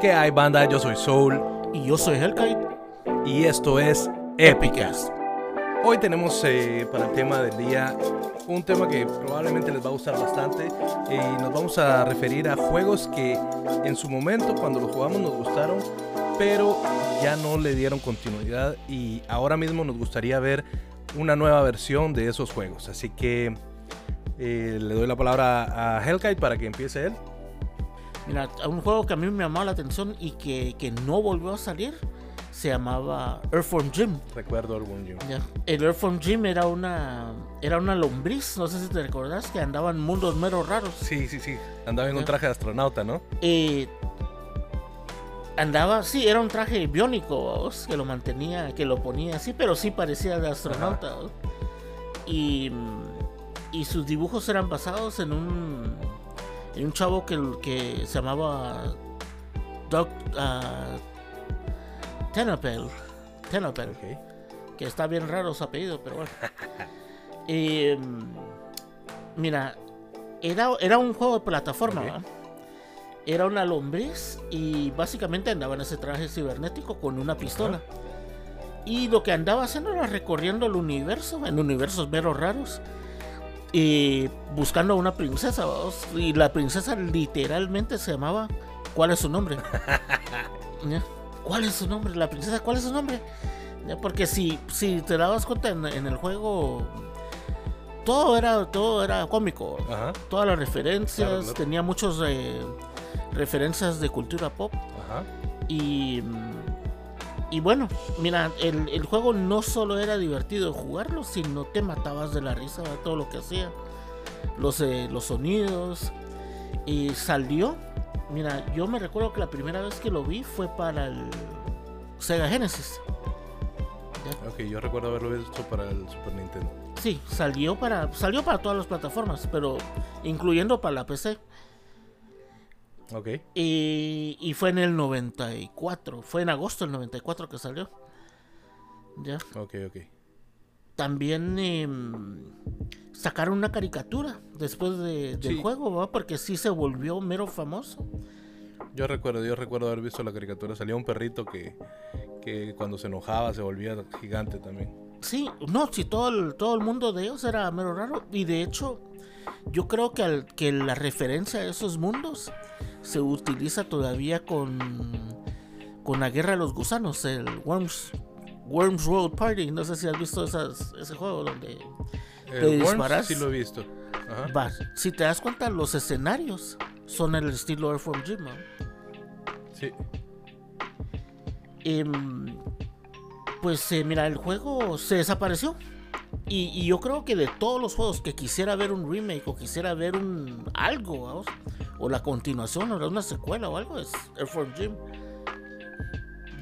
¿Qué hay, banda? Yo soy Soul. Y yo soy Hellkite. Y esto es Epicast. Hoy tenemos eh, para el tema del día un tema que probablemente les va a gustar bastante. Y nos vamos a referir a juegos que en su momento, cuando los jugamos, nos gustaron, pero ya no le dieron continuidad. Y ahora mismo nos gustaría ver una nueva versión de esos juegos. Así que eh, le doy la palabra a Hellkite para que empiece él. Mira, un juego que a mí me llamó la atención y que, que no volvió a salir se llamaba Earthworm Jim. Recuerdo Earthworm Jim. Ya. El Earthworm Jim era una era una lombriz, no sé si te recordás, que andaba en mundos meros raros. Sí, sí, sí. Andaba en un traje de astronauta, ¿no? Eh, andaba, sí, era un traje biónico, ¿vos? que lo mantenía, que lo ponía así, pero sí parecía de astronauta. Y, y sus dibujos eran basados en un en un chavo que, que se llamaba Doc uh, Tenapel. Tenapel. Ok. Que está bien raro su apellido, pero bueno. Eh, mira, era, era un juego de plataforma, Ok. ¿va? Era una lombriz y básicamente andaba en ese traje cibernético con una pistola. Y lo que andaba haciendo era recorriendo el universo, en universos meros raros, y buscando a una princesa. ¿vamos? Y la princesa literalmente se llamaba ¿Cuál es su nombre? ¿Cuál es su nombre? La princesa, ¿cuál es su nombre? Porque si, si te dabas cuenta en, en el juego, todo era, todo era cómico. Ajá, Todas las referencias, Claro, claro. tenía muchos eh, referencias de cultura pop. ajá. Y, y bueno, mira, el, el juego no solo era divertido jugarlo, sino te matabas de la risa de todo lo que hacía. Los, eh, los sonidos. Y salió. Mira, yo me recuerdo que la primera vez que lo vi fue para el Sega Genesis. Ok, yo recuerdo haberlo visto para el Super Nintendo. Sí, salió para, salió para todas las plataformas, pero incluyendo para la PC. Ok. Y, y fue en el 94, fue en agosto del 94 que salió. Ya. Ok, ok. También em, sacaron una caricatura después de- del Sí. juego, ¿va? Porque sí se volvió mero famoso. Yo recuerdo, yo recuerdo haber visto la caricatura. Salía un perrito que, que cuando se enojaba se volvía gigante también. Sí, no, sí, todo el, todo el mundo de ellos era mero raro. Y de hecho, yo creo que, al- que la referencia a esos mundos se utiliza todavía con, con la guerra de los gusanos, el Worms, Worms World Party. No sé si has visto esas- ese juego donde El ¿Te Worms disparas? sí lo he visto. Ajá. va. Si te das cuenta, los escenarios son el estilo Earthworm Jim. ¿no? Sí. Em, pues eh, mira, el juego se desapareció. Y, y yo creo que de todos los juegos que quisiera ver un remake o quisiera ver un algo, vamos, o la continuación, o una secuela o algo, es Earthworm Jim.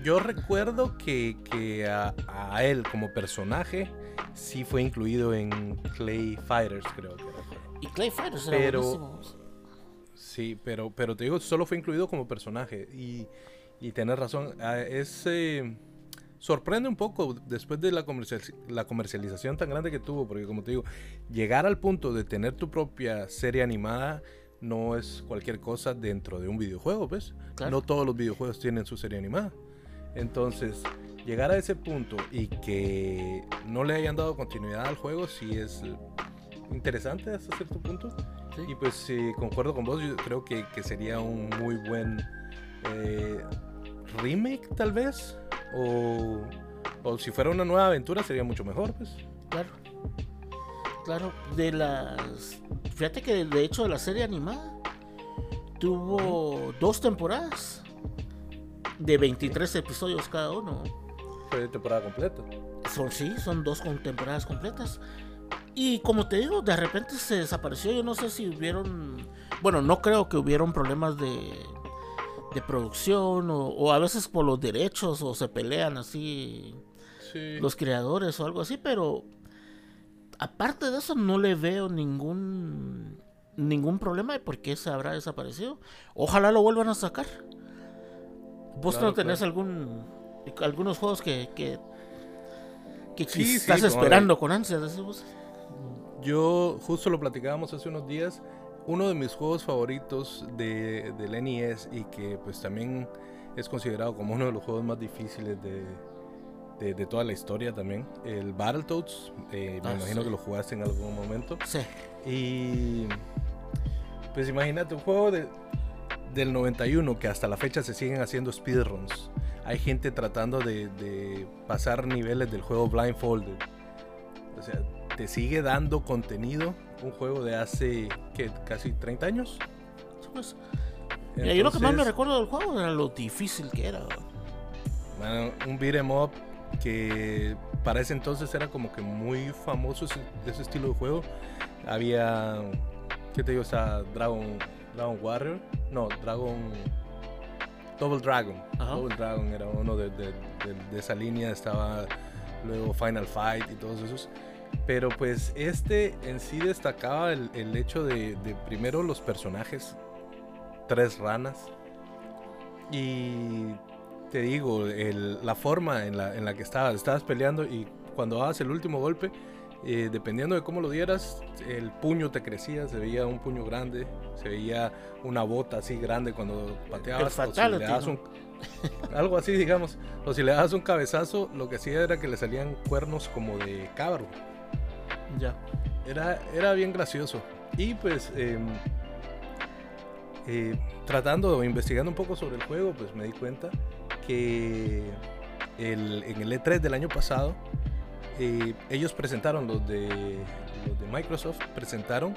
Yo recuerdo que, que a, a él como personaje sí fue incluido en Clay Fighters, creo que era. Y Clay Fighters era Pero- buenísimo. Sí, pero, pero te digo, solo fue incluido como personaje. Y, y tenés razón, es, eh, sorprende un poco después de la, comercial- la comercialización tan grande que tuvo, porque como te digo, llegar al punto de tener tu propia serie animada no es cualquier cosa dentro de un videojuego, ¿ves? Claro. No todos los videojuegos tienen su serie animada. Entonces, llegar a ese punto y que no le hayan dado continuidad al juego, sí es interesante hasta cierto punto. Sí. Y pues sí, concuerdo con vos, yo creo que, que sería un muy buen eh, remake tal vez. O, o si fuera una nueva aventura sería mucho mejor, pues. Claro. Claro, de las. Fíjate que de hecho de la serie animada tuvo dos temporadas de 23 episodios cada uno. Fue de temporada completa. Son sí, son dos con temporadas completas. Y como te digo, de repente se desapareció. Yo no sé si hubieron. Bueno, no creo que hubieron problemas de, de producción o, o a veces por los derechos o se pelean así Sí. los creadores o algo así, pero aparte de eso no le veo ningún ningún problema de por qué se habrá desaparecido. Ojalá lo vuelvan a sacar. ¿Vos Claro, no tenés claro. algún algunos juegos que que, que Sí, estás esperando con ansias? Yo justo lo platicábamos hace unos días. Uno de mis juegos favoritos de, del NES y que pues también es considerado como uno de los juegos más difíciles de, de, toda la historia también. El Battletoads, eh, me ah, imagino que lo jugaste en algún momento. Sí. Y pues imagínate un juego de, del 91 que hasta la fecha se siguen haciendo speedruns. Hay gente tratando de, de pasar niveles del juego blindfolded. O sea, te sigue dando contenido un juego de hace ¿qué? casi 30 años. Pues, yo lo que más me recuerdo del juego era lo difícil que era. Bueno, un beat'em up que para ese entonces era como que muy famoso ese, ese estilo de juego. Había, ¿qué te digo? Está Dragon, Dragon Warrior. No, Dragon... Double Dragon. Double Dragon era uno de, de, de, esa línea. Estaba luego Final Fight y todos esos. Pero pues este en sí destacaba el, el hecho de, de, primero los personajes, tres ranas. Y te digo, el, la forma en la, en la que estabas, estabas peleando y cuando dabas el último golpe, eh, dependiendo de cómo lo dieras, el puño te crecía, se veía un puño grande, se veía una bota así grande cuando pateabas. O si le das un, algo así, digamos. O si le das un cabezazo, lo que hacía era que le salían cuernos como de cabro. Ya. Era, era bien gracioso. Y pues, em, eh, tratando, investigando un poco sobre el juego, pues me di cuenta que el, en el E3 del año pasado, eh, ellos presentaron, los de, los de Microsoft, presentaron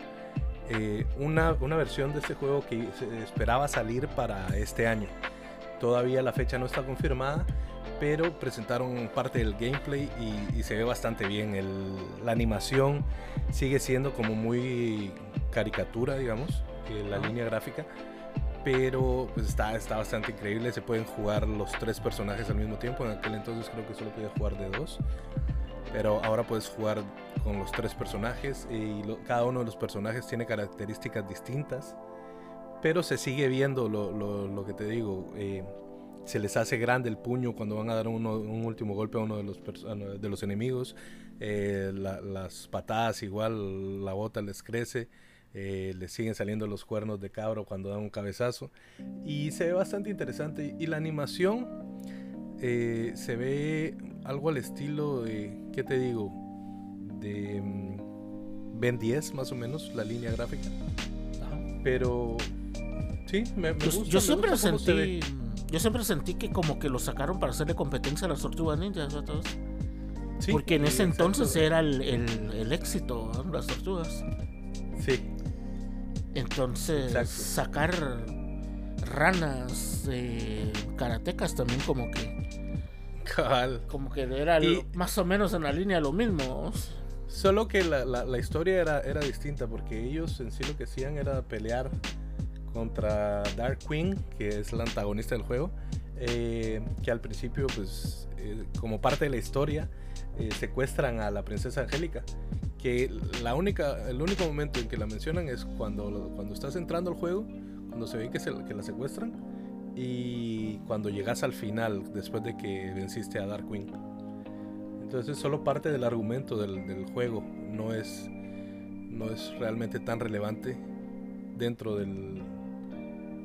eh, una, una, versión de este juego que se esperaba salir para este año. Todavía la fecha no está confirmada, pero presentaron parte del gameplay y, se ve bastante bien. El, la animación sigue siendo como muy caricatura, digamos, la línea gráfica, pero pues está, está bastante increíble. Se pueden jugar los tres personajes al mismo tiempo. En aquel entonces creo que solo podía jugar de dos, pero ahora puedes jugar con los tres personajes y cada uno de los personajes tiene características distintas, pero se sigue viendo lo, lo, lo que te digo. Eh, se les hace grande el puño cuando van a dar un último golpe a uno de los, de los enemigos. Eh, las patadas igual, la bota les crece. Eh, les siguen saliendo los cuernos de cabro cuando dan un cabezazo. Y se ve bastante interesante. Y la animación eh, se ve algo al estilo de, ¿qué te digo? De mm, Ben 10 más o menos, la línea gráfica. Pero sí, me, gusta. Yo siempre sentí yo siempre sentí que como que lo sacaron para hacerle competencia a las tortugas ninjas todos. Sí, Porque en ese entonces era el, el, éxito, las tortugas. Sí. Entonces, sacar ranas eh, karatecas también como que... Como que era más o menos en la línea lo mismo. Solo que la, la, la, historia era, era distinta porque ellos en sí lo que hacían era pelear contra Dark Queen, que es la antagonista del juego, eh, que al principio, pues, eh, como parte de la historia, eh, secuestran a la princesa Angélica. Que la única, el único momento en que la mencionan es cuando, cuando estás entrando al juego, cuando se ve que, se, la secuestran, y cuando llegas al final, después de que venciste a Dark Queen. Entonces es solo parte del argumento del, del juego, no es, no es realmente tan relevante dentro del,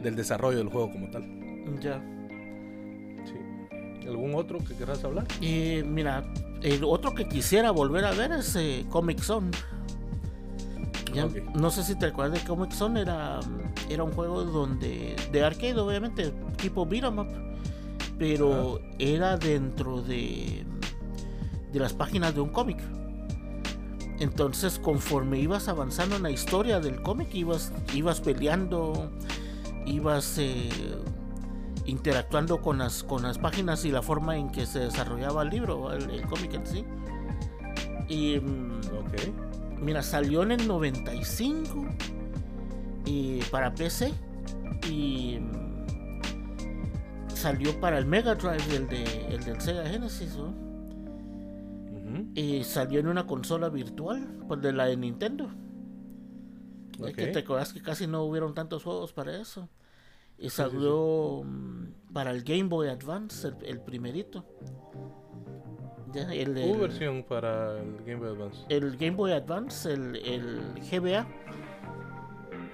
del desarrollo del juego como tal. Ya. Sí. ¿Algún otro que querrás hablar? Y mira, el otro que quisiera volver a ver es eh, Comic Zone. No sé si te acuerdas de Comic Zone, era, era un juego donde de arcade, obviamente, tipo beat'em up, pero era dentro de, de las páginas de un cómic. Entonces, conforme ibas avanzando en la historia del cómic, ibas, ibas peleando, ibas eh, interactuando con las, con las páginas y la forma en que se desarrollaba el libro, el, cómic en sí. Y mm, mira, salió en el 95 y para PC y mm, salió para el Mega Drive, el, de, el del Sega Genesis. Y salió en una consola virtual, pues de la de Nintendo. Es que te acuerdas que casi no hubieron tantos juegos para eso. Y salió mm, para el Game Boy Advance, el, primerito. Ya, el, ¿Hubo versión para el Game Boy Advance? El Game Boy Advance, el, el GBA.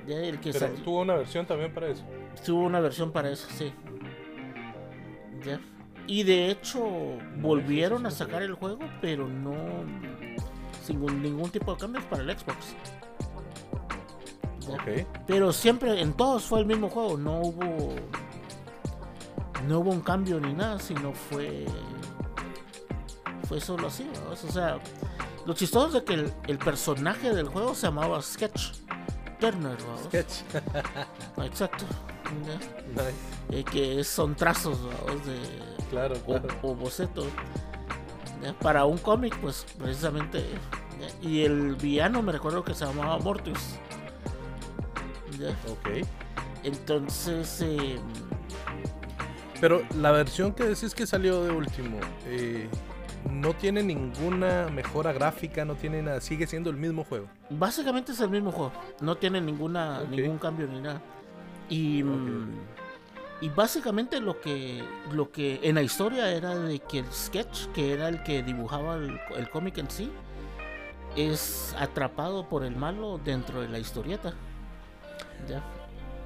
Ya, el que Pero tuvo una versión también para eso. tuvo una versión para eso, sí. Ya. Y de hecho volvieron a sacar el juego, pero no sin ningún tipo de cambios para el Xbox. Pero siempre en todos fue el mismo juego, no hubo no hubo un cambio ni nada, sino fue fue solo así, ¿vamos? o sea, lo chistoso es de que el, el personaje del juego se llamaba Sketch Turner. Sketch. Exacto. Nice. Eh, que son trazos de Claro, o, claro. o bocetos ya, para un cómic pues precisamente y el villano me recuerdo que se llamaba Mortus Ok. entonces eh, Pero la versión que decís que salió de último, eh, no tiene ninguna mejora gráfica, no tiene nada, sigue siendo el mismo juego. básicamente es el mismo juego. No tiene ninguna ningún cambio ni nada. Y mm, y básicamente lo que lo que en la historia era de que el sketch que era el que dibujaba el, el cómic en sí es atrapado por el malo dentro de la historieta ya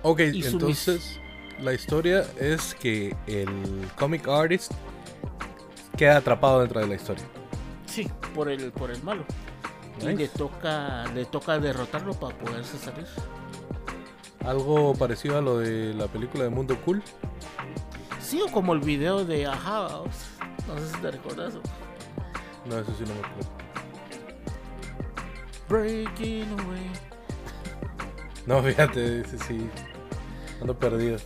Ok, Y entonces la historia es que el comic artist queda atrapado dentro de la historia. sí por el por el malo y le toca le toca derrotarlo para poderse salir Algo parecido a lo de la película de Mundo Cool. sí o como el video de vamos. no sé si te recuerdas No, eso sí no me acuerdo. Breaking away No, fíjate, ese sí. Ando perdido.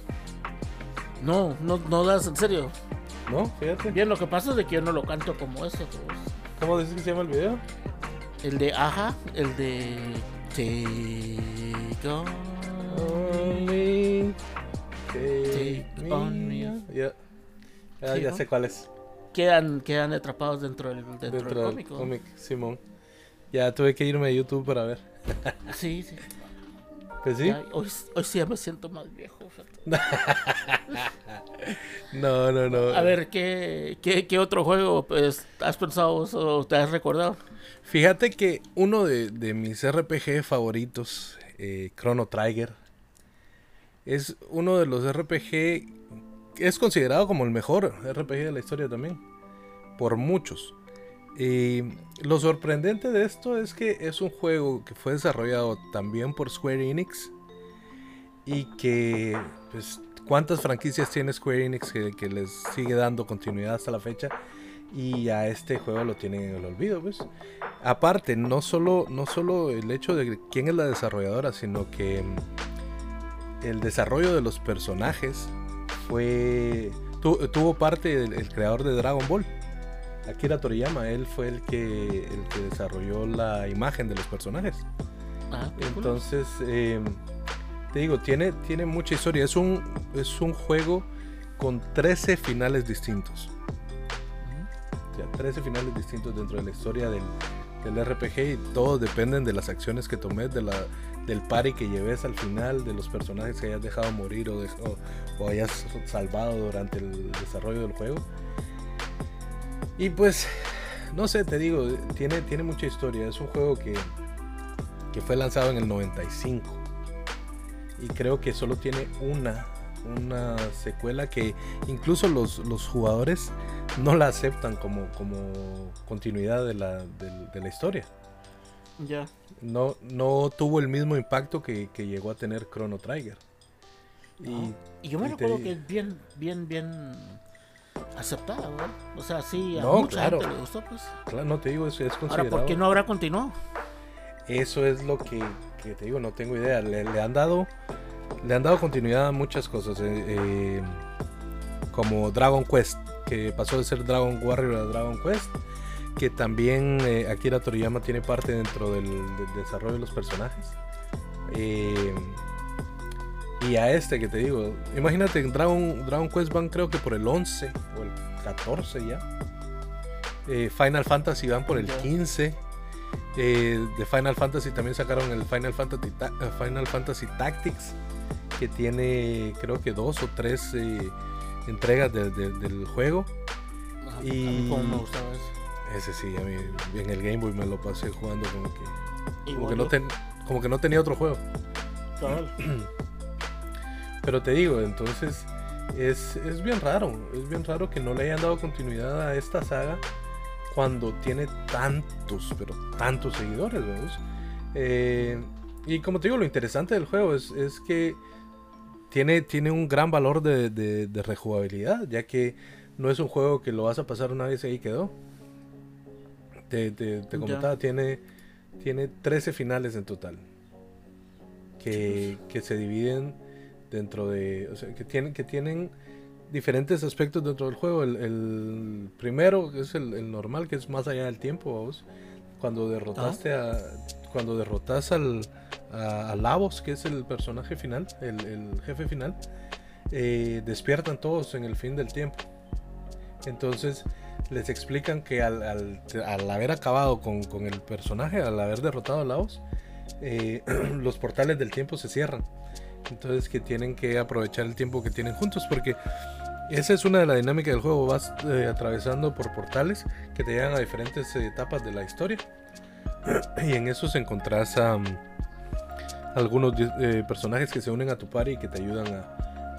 no no no das en serio ¿No? Fíjate. bien lo que pasa es de que yo no lo canto como ese pues. ¿Cómo dices que se llama el video? El de Aja, el de Take on. Only take Take on me. Ya. Ah, Sí, ya ¿no? sé cuál es. Quedan, quedan atrapados dentro del, dentro Dentro del cómic, Simón. Ya tuve que irme a YouTube para ver. Sí, sí. Pues sí. Hoy, hoy sí ya me siento más viejo. No, no, no. A ver, ¿qué, qué, qué otro juego pues, has pensado o te has recordado? Fíjate que uno de, de mis RPG favoritos, eh, Chrono Trigger, es uno de los RPG. Es considerado como el mejor RPG de la historia también. Por muchos. Y lo sorprendente de esto es que es un juego que fue desarrollado también por Square Enix. Y que, pues, ¿cuántas franquicias tiene Square Enix que, les sigue dando continuidad hasta la fecha? Y a este juego lo tienen en el olvido, pues. Aparte, no solo, no solo el hecho de quién es la desarrolladora, sino que el desarrollo de los personajes fue. tu- tuvo parte el creador de Dragon Ball. Akira Toriyama, él fue el que, el que desarrolló la imagen de los personajes. Ah. Entonces, eh, te digo, tiene, tiene mucha historia. Es un, es un juego con 13 finales distintos. O sea, 13 finales distintos dentro de la historia del, del RPG y todos dependen de las acciones que tomes, de la, del party que lleves al final, de los personajes que hayas dejado morir o, de- o- o hayas salvado durante el desarrollo del juego. Y pues, no sé, te digo, tiene, tiene mucha historia. Es un juego que, que fue lanzado en el 95. Y creo que solo tiene una, una secuela que incluso los, los jugadores no la aceptan como, como continuidad de la, de la historia. Ya. No, no tuvo el mismo impacto que, que llegó a tener Chrono Trigger. Y, Y yo me te recuerdo que es bien, bien, bien aceptada, ¿verdad? O sea, sí, a No, mucha claro. gente le gustó, pues. claro, no te digo, eso es Ahora, considerado. ¿por qué no habrá continuado? Eso es lo que, que te digo, no tengo idea. Le, le han dado le han dado continuidad a muchas cosas, eh, eh, como Dragon Quest, que pasó de ser Dragon Warrior a Dragon Quest, que también eh, Akira Toriyama tiene parte dentro del, del desarrollo de los personajes. Eh, y a este que te digo, imagínate, Dragon, Dragon Quest van creo que por el 11 o el 14 ya. Eh, Final Fantasy van por el Ya. 15. Eh, de Final Fantasy también sacaron el Final Fantasy, Ta- eh, Final Fantasy Tactics, que tiene creo que dos o tres eh, entregas de- de- del juego. Y- A mí como me gustaba eso. Ese sí, a mí en el Game Boy me lo pasé jugando como que, como que, no, ten- como que no tenía otro juego. Pero te digo, entonces es, es, bien raro, es bien raro que no le hayan dado continuidad a esta saga cuando tiene tantos, pero tantos seguidores, ¿verdad? Eh, y como te digo, lo interesante del juego es, es que tiene, tiene un gran valor de, de, rejugabilidad, ya que no es un juego que lo vas a pasar una vez y ahí quedó. Te, te, comentaba, tiene, tiene 13 finales en total. Que, que se dividen dentro de. O sea, que tienen, que tienen diferentes aspectos dentro del juego. El, el primero es el, el, normal, que es más allá del tiempo, vos. Cuando derrotaste ah. a. Cuando derrotas al. A, Lavos, que es el personaje final, el, el jefe final, eh, despiertan todos en el fin del tiempo. Entonces les explican que al, al, al haber acabado con, con, el personaje, al haber derrotado a Lavos, eh, los portales del tiempo se cierran. Entonces que tienen que aprovechar el tiempo que tienen juntos porque esa es una de las dinámicas del juego. Vas eh, atravesando por portales que te llevan a diferentes etapas de la historia. y en esos encontrás a algunos eh, personajes que se unen a tu party y que te ayudan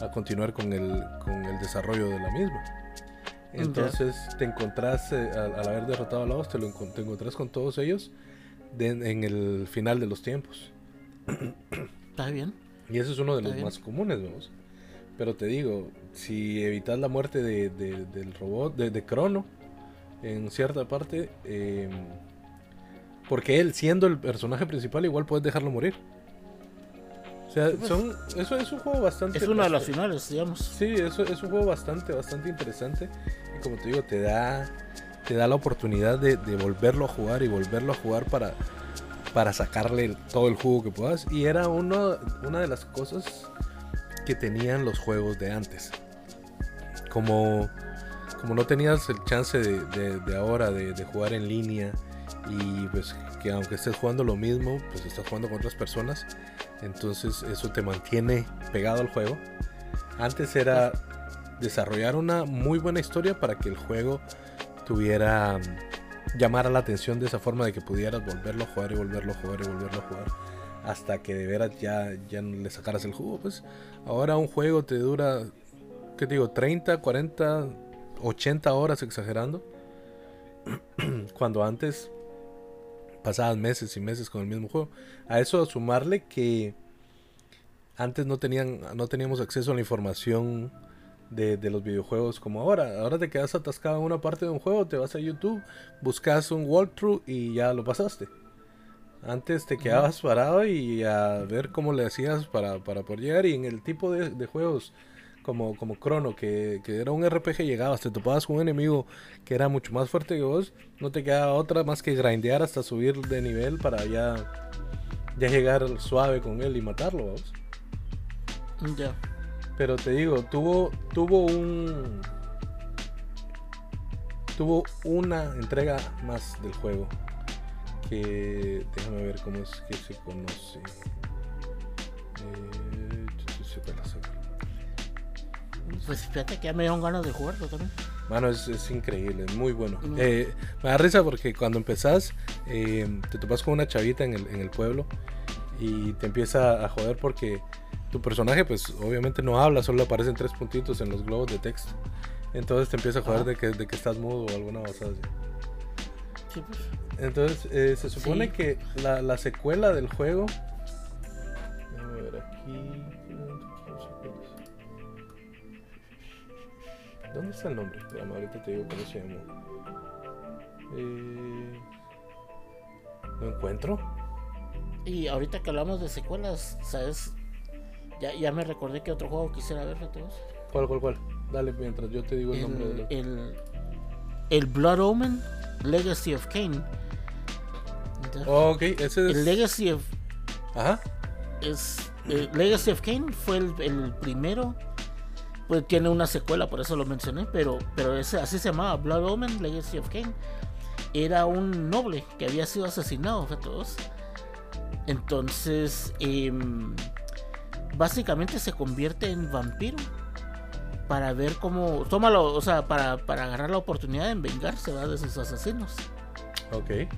a, continuar con el, con el desarrollo de la misma. Entonces te encontrás, eh, al, haber derrotado a Laos, te, lo te encontrás con todos ellos en el final de los tiempos. Está bien. Y ese es uno de los más comunes, vamos. Pero te digo, si evitas la muerte de, del robot, de, de, Crono, en cierta parte, em, porque él, siendo el personaje principal, igual puedes dejarlo morir. O sea, pues. son, eso es un juego bastante. Es una de las finales, digamos. Sí, eso es un juego bastante, bastante interesante. Y como te digo, te da, te da la oportunidad de, de volverlo a jugar y volverlo a jugar para para sacarle todo el jugo que puedas. Y era uno, una de las cosas que tenían los juegos de antes. Como, como no tenías el chance de, ahora de, jugar en línea y pues que aunque estés jugando lo mismo, pues estás jugando con otras personas. Entonces eso te mantiene pegado al juego. Antes era desarrollar una muy buena historia para que el juego tuviera llamara la atención de esa forma de que pudieras volverlo a jugar y volverlo a jugar y volverlo a jugar hasta que de veras ya, ya le sacaras el jugo. Pues ahora un juego te dura, ¿qué digo? 30, 40, 80 horas exagerando. Cuando antes pasabas meses y meses con el mismo juego. A eso sumarle que antes no tenían no teníamos acceso a la información de, los videojuegos como ahora. Ahora te quedas atascado en una parte de un juego, te vas a YouTube, buscas un walkthrough y ya lo pasaste. Antes te quedabas parado y a ver cómo le hacías para, para poder llegar. Y en el tipo de, juegos como, como Chrono, que, era un RPG, llegabas, te topabas con un enemigo que era mucho más fuerte que vos, no te quedaba otra más que grindear hasta subir de nivel para ya, ya llegar suave con él y matarlo, vamos. Ya. Pero te digo, tuvo, tuvo un. Tuvo una entrega más del juego. Que. Déjame ver cómo es que se conoce. Eh, pues fíjate que ya me dieron ganas de jugarlo también. Mano, es, es increíble, es muy bueno. Mm. Eh, me da risa porque cuando empezás, eh, te topas con una chavita en el, en el pueblo y te empieza a joder porque tu personaje pues obviamente no habla, solo aparecen tres puntitos en los globos de texto. Entonces te empieza a jugar de que, de que estás mudo o alguna basada así. Pues. Entonces eh, se supone que la, la, secuela del juego... A ver aquí... ¿Dónde está el nombre? Espérame, ahorita te digo cómo se llama. Eh... ¿No encuentro? Y ahorita que hablamos de secuelas, ¿sabes? Ya, ya me recordé que otro juego quisiera ver, todos. ¿Cuál, cuál, cuál? Dale mientras yo te digo el, nombre. De el, el Blood Omen Legacy of Kane. Oh, ok, ese es. El Legacy of. Ajá. Es. El Legacy of Kane fue el, el, primero. Pues tiene una secuela, por eso lo mencioné. Pero, pero ese, así se llamaba Blood Omen Legacy of Kane. Era un noble que había sido asesinado, todos. Entonces. Eh, básicamente se convierte en vampiro para ver cómo tómalo, o sea, para, para agarrar la oportunidad de vengarse de sus asesinos. Ok.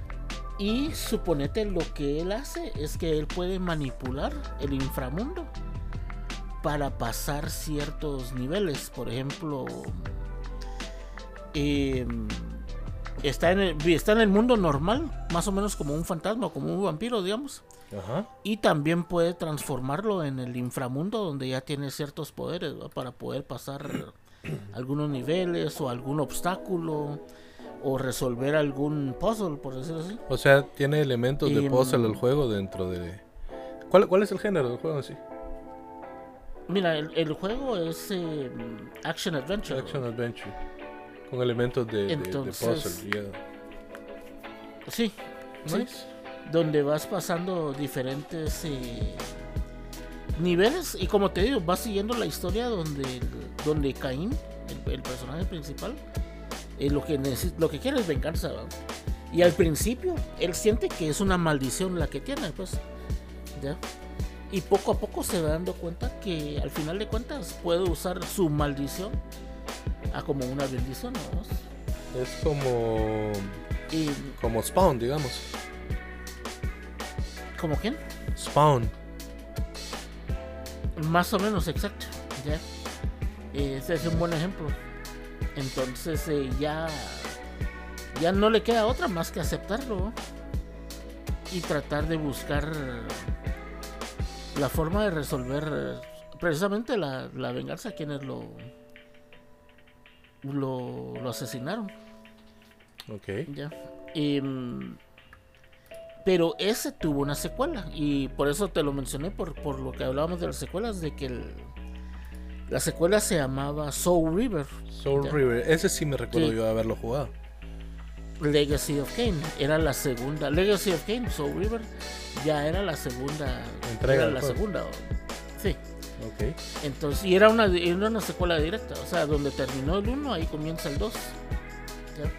Y suponete lo que él hace es que él puede manipular el inframundo para pasar ciertos niveles. Por ejemplo, em, está, en el, está en el mundo normal, más o menos como un fantasma, como un vampiro, digamos. Y también puede transformarlo en el inframundo donde ya tiene ciertos poderes para poder pasar algunos niveles o algún obstáculo o resolver algún puzzle, por decirlo así. O sea, tiene elementos de puzzle el juego dentro de... ¿Cuál, ¿Cuál es el género del juego así? Mira, el, juego es eh, Action Adventure. Action Adventure. Con elementos de, puzzle. Sí. Donde vas pasando diferentes eh, niveles y como te digo, vas siguiendo la historia donde, donde Caín, el, personaje principal, eh, lo, que lo que quiere es venganza. Y al principio él siente que es una maldición la que tiene, pues. ¿ya? Y poco a poco se va dando cuenta que al final de cuentas puede usar su maldición a como una bendición. Es como. como Spawn, digamos. ¿Como quién? Spawn. Más o menos, exacto. Ya. Ese es un buen ejemplo. Entonces eh, ya. Ya no le queda otra más que aceptarlo. Y tratar de buscar la forma de resolver precisamente la, la venganza a quienes lo, lo, lo asesinaron. Ok. Ya. Pero ese tuvo una secuela y por eso te lo mencioné por, por lo que hablábamos de las secuelas de que la secuela se llamaba Soul River. Soul River, ese sí me recuerdo yo de haberlo jugado. Legacy of Kane era la segunda. Legacy of Kane, Soul River, ya era la segunda. Entrega. Era la segunda. Sí. Ok. Entonces, y era una, era una secuela directa. O sea, donde terminó el 1, ahí comienza el 2.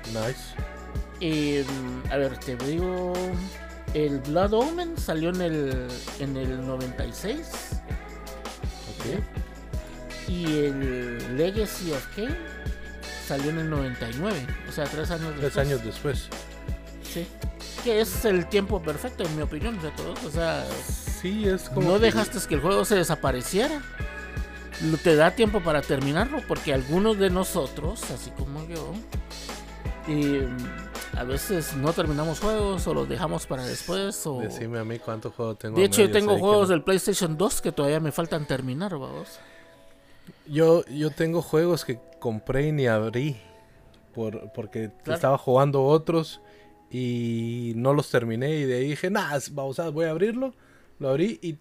Nice. Eh, a ver, te digo. El Blood Omen salió en el, en el 96. Ok. Y el Legacy of Kane salió en el 99, o sea, tres años después. Tres años después. Sí. Que es el tiempo perfecto, en mi opinión, de todos. O sea, sí, es como. No dejaste que el juego se desapareciera. Te da tiempo para terminarlo, porque algunos de nosotros, así como yo, y a veces no terminamos juegos o los dejamos para después. O... Decime a mí cuántos juegos tengo. De hecho, yo tengo juegos del PlayStation 2 que todavía me faltan terminar, vamos. Yo, yo tengo juegos que compré y ni abrí. Por, porque estaba jugando otros y no los terminé. Y de ahí dije, nada, voy a abrirlo. Lo abrí y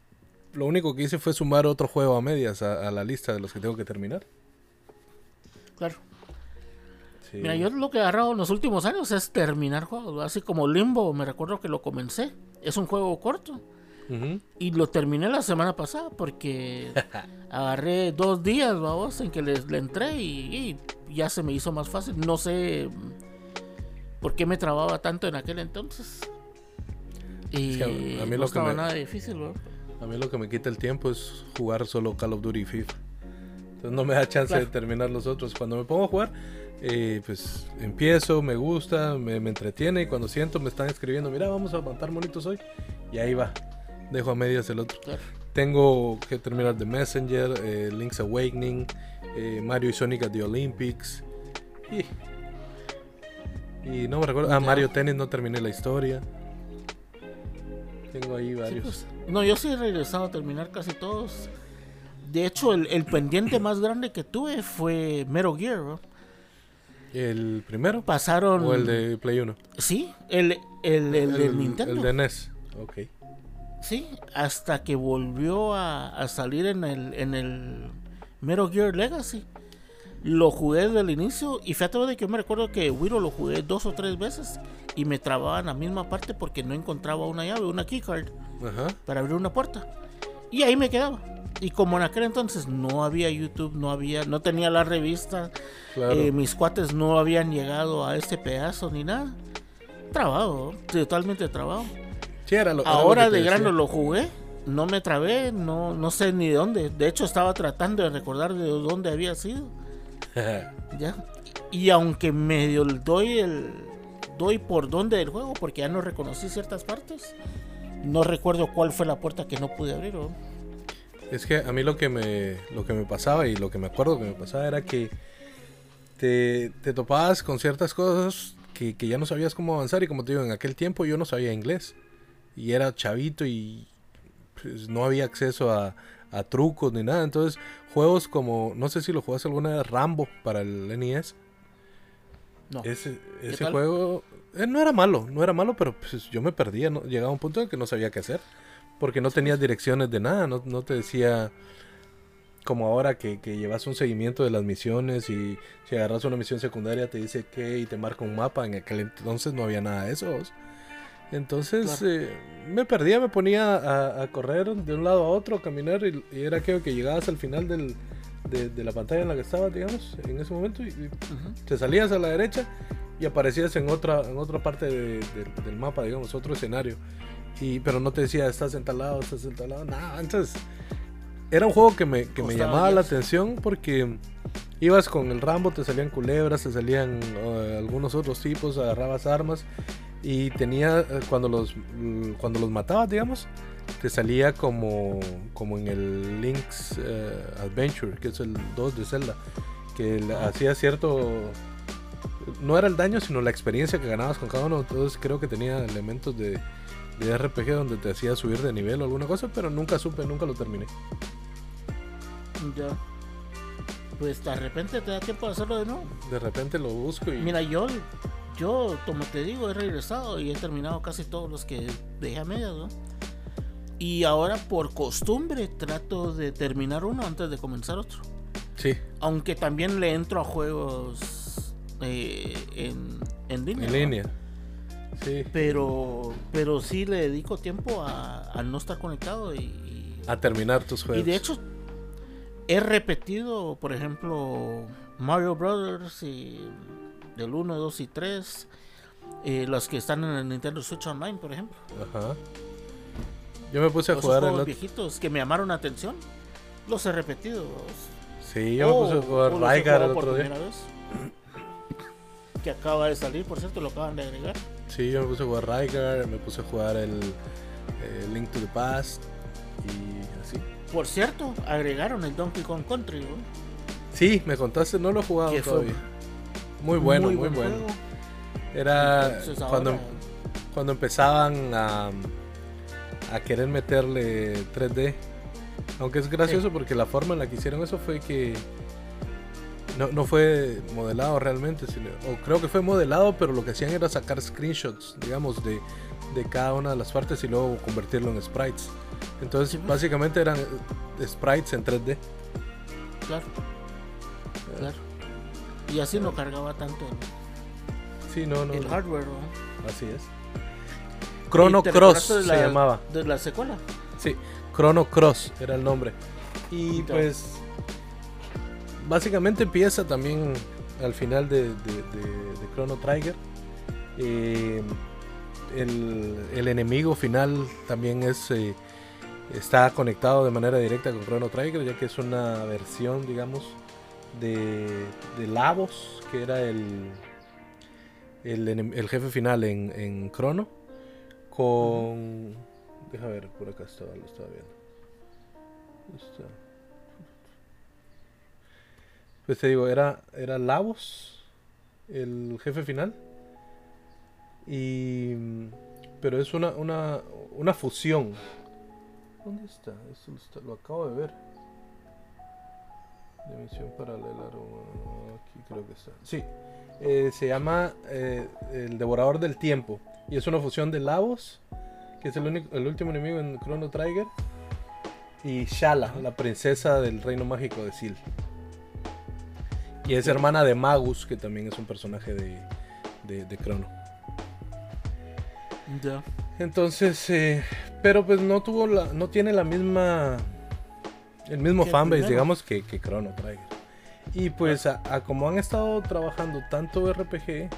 lo único que hice fue sumar otro juego a medias a, la lista de los que tengo que terminar. Claro. Mira, yo lo que he agarrado en los últimos años es terminar juegos. Así como Limbo, me recuerdo que lo comencé. Es un juego corto. Y lo terminé la semana pasada porque agarré dos días, vamos, en que le, entré y, ya se me hizo más fácil. No sé por qué me trababa tanto en aquel entonces. Y a mí no lo estaba nada difícil, A mí lo que me quita el tiempo es jugar solo Call of Duty y FIFA. Entonces no me da chance de terminar los otros. Cuando me pongo a jugar, eh, pues empiezo, me gusta, me, me, entretiene y cuando siento me están escribiendo, mira, vamos a matar monitos hoy. Y ahí va dejo a medias el otro. Tengo que terminar The Messenger, eh, Link's Awakening, eh, Mario y Sonic at the Olympics. Y, no me recuerdo. Ah, Mario Tennis no terminé la historia. Tengo ahí varios. Pues, no, yo sí he regresado a terminar casi todos. De hecho, el, pendiente más grande que tuve fue Metal Gear. ¿El primero? Pasaron. ¿O el de Play 1? Sí, el, el, el, de Nintendo. El de NES. Ok. Sí, hasta que volvió a, salir en el, en el Metal Gear Legacy. Lo jugué desde el inicio y fíjate de que yo me recuerdo que Wiro lo jugué dos o tres veces y me trababa en la misma parte porque no encontraba una llave, una keycard para abrir una puerta. Y ahí me quedaba. Y como en aquel entonces no había YouTube, no había, no tenía la revista, eh, mis cuates no habían llegado a ese pedazo ni nada. Trabado, totalmente trabado. Ahora de grano lo jugué, no me trabé, no, no sé ni de dónde. De hecho, estaba tratando de recordar de dónde había sido. ¿Ya? Y aunque medio doy el doy por dónde del juego porque ya no reconocí ciertas partes. No recuerdo cuál fue la puerta que no pude abrir. Es que a mí lo que me lo que me pasaba y lo que me acuerdo que me pasaba era que te, te topabas con ciertas cosas que, que, ya no sabías cómo avanzar y como te digo, en aquel tiempo yo no sabía inglés y era chavito y pues, no había acceso a, a, trucos ni nada. Entonces juegos como, no sé si lo jugaste alguna vez, Rambo para el NES. No. Ese, ese juego eh, no era malo, no era malo, pero pues, yo me perdía, ¿no? llegaba a un punto en que no sabía qué hacer. Porque no tenías direcciones de nada, no, no te decía como ahora que, que, llevas un seguimiento de las misiones y si agarras una misión secundaria te dice que y te marca un mapa. En aquel entonces no había nada de eso. Entonces eh, me perdía, me ponía a, a, correr de un lado a otro, a caminar y, era aquello que llegabas al final del, de, de, la pantalla en la que estabas, digamos, en ese momento y, te salías a la derecha y aparecías en otra, en otra parte de, del mapa, digamos, otro escenario. Y, pero no te decía, estás en tal lado, estás en tal lado, nada. Entonces era un juego que me, que me llamaba la atención porque ibas con el Rambo, te salían culebras, te salían uh, algunos otros tipos, agarrabas armas y tenía, uh, cuando los, cuando los matabas, digamos, te salía como, como en el Link's uh, Adventure, que es el 2 de Zelda, que hacía cierto... No era el daño, sino la experiencia que ganabas con cada uno. Entonces creo que tenía elementos de, de RPG donde te hacía subir de nivel o alguna cosa, pero nunca supe, nunca lo terminé. Ya. Pues de repente te da tiempo de hacerlo de nuevo. De repente lo busco y. Mira, yo, yo, como te digo, he regresado y he terminado casi todos los que dejé a medias, ¿no? Y ahora por costumbre trato de terminar uno antes de comenzar otro. Sí. Aunque también le entro a juegos eh, en, en línea. En línea. Sí. Pero, pero sí le dedico tiempo a, a no estar conectado y, a terminar tus juegos. Y de hecho, he repetido, por ejemplo, Mario Brothers y del 1, 2 y 3. Eh, los que están en el Nintendo Switch Online, por ejemplo. Ajá. Yo me puse a jugar los viejitos que me llamaron la atención. Los he repetido. Sí, yo me puse a jugar Rygar el otro día. Vez, que acaba de salir, por cierto, lo acaban de agregar. Sí, yo me puse a jugar Rygar, me puse a jugar el, el Link to the Past y así. Por cierto, agregaron el Donkey Kong Country, Sí, me contaste, no lo he jugado todavía. Muy bueno, muy, bueno. Era cuando, cuando empezaban a, a querer meterle 3D. Aunque es gracioso porque la forma en la que hicieron eso fue que no, no fue modelado realmente. o creo que fue modelado, pero lo que hacían era sacar screenshots, digamos, de, de cada una de las partes y luego convertirlo en sprites. Entonces, básicamente eran eh, sprites en 3D. Claro. Claro. Y así no cargaba tanto. Sí, no, no. El hardware, Así es. Chrono Cross se llamaba. ¿De la secuela? Sí, Chrono Cross era el nombre. Y pues. Básicamente empieza también al final de, Chrono Trigger. Eh, el, enemigo final también es eh, está conectado de manera directa con Chrono Trigger, ya que es una versión, digamos, de, de Lavos, que era el, el, jefe final en, en Chrono, con... Deja ver, por acá estaba, lo estaba viendo. Pues te digo, era, era Lavos, el jefe final. Y... Pero es una, una, una fusión ¿Dónde está? Esto lo acabo de ver. Dimensión paralela. Aquí creo que está. Sí. Eh, se llama eh, El Devorador del Tiempo. Y es una fusión de Lavos, que es el, único, el último enemigo en Chrono Trigger. Y Shala, la princesa del reino mágico de Sil. Y es hermana de Magus, que también es un personaje de, de, de Chrono. Ya. Entonces, eh, pero pues no tuvo la, no tiene la misma, el mismo fanbase, digamos, que, que Chrono Trigger. Y pues a, como han estado trabajando tanto RPG,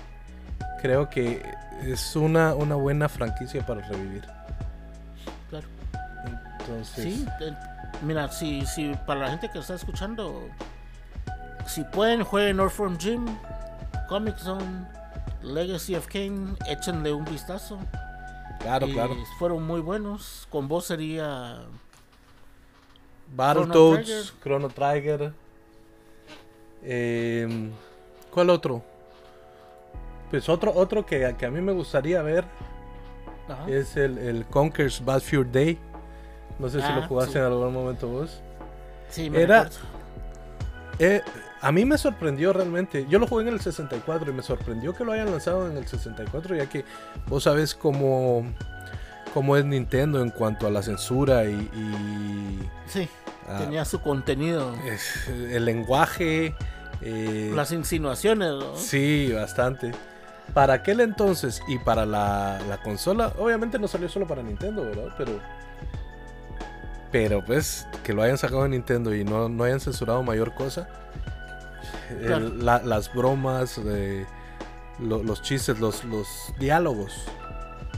creo que es una, una buena franquicia para revivir. Claro. Entonces. Sí, mira, si, si para la gente que está escuchando, si pueden, jueguen North From Gym, Comic Zone, Legacy of Kane, échenle un vistazo. Claro, Y claro. Fueron muy buenos. Con vos sería. Battletoads, Chrono Trigger. Em, ¿Cuál otro? Pues otro, otro que, que a mí me gustaría ver Ajá. es el, el Conker's Bad Fur Day. No sé si Ah, lo jugaste sí. en algún momento vos. Sí, me era-. Eh, a mí me sorprendió realmente. Yo lo jugué en el 64 y me sorprendió que lo hayan lanzado en el 64, ya que vos sabes cómo, cómo es Nintendo en cuanto a la censura y, y, Sí, ah, tenía su contenido. es- el lenguaje. eh, Las insinuaciones, ¿no? Sí, bastante. Para aquel entonces y para la, la consola, obviamente no salió solo para Nintendo, ¿verdad? Pero, pero pues que lo hayan sacado de Nintendo y no, no hayan censurado mayor cosa. El- Claro. la- las bromas, eh, lo- los chistes, los, los diálogos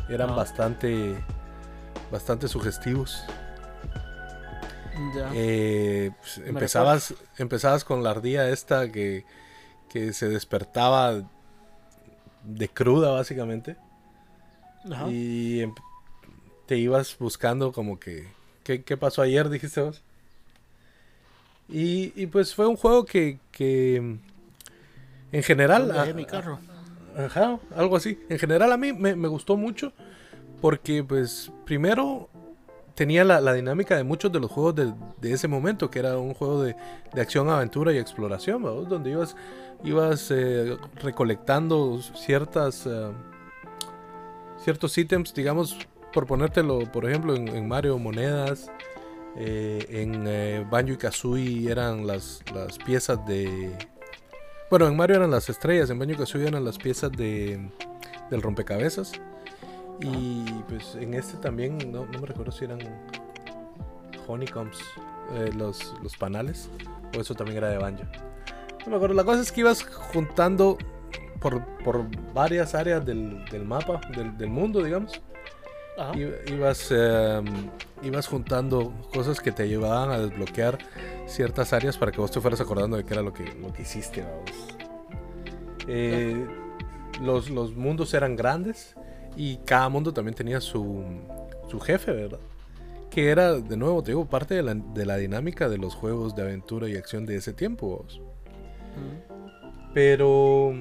eran bastante, bastante sugestivos. Ya. Eh, pues, empezabas, empezabas con la ardilla esta que, que se despertaba de cruda básicamente Ajá. y em- te ibas buscando como que ¿qué, qué pasó ayer? dijiste vos. Y, y pues fue un juego que, que en general... ¿Dónde a- mi carro? Ajá, algo así. En general a mí me, me gustó mucho porque pues primero tenía la, la dinámica de muchos de los juegos de, de ese momento, que era un juego de, de acción, aventura y exploración, ¿verdad? donde ibas, ibas eh, recolectando ciertas, eh, ciertos ítems, digamos, por ponértelo, por ejemplo, en, en Mario monedas, eh, en eh, Banjo y Kazooie eran las, las piezas de... Bueno, en Mario eran las estrellas, en Banjo Kazooie eran las piezas de, del rompecabezas. Y pues en este también, no, no me recuerdo si eran honeycombs, eh, los, los panales, o eso también era de Banjo. No me acuerdo, la cosa es que ibas juntando por, por varias áreas del, del mapa, del, del mundo, digamos. Ibas, eh, ibas juntando cosas que te ayudaban a desbloquear ciertas áreas para que vos te fueras acordando de qué era lo que, lo que hiciste. vamos. Eh, los, los mundos eran grandes y cada mundo también tenía su, su jefe, ¿verdad? Que era, de nuevo, te digo, parte de la, de la dinámica de los juegos de aventura y acción de ese tiempo. vamos. Mm. Pero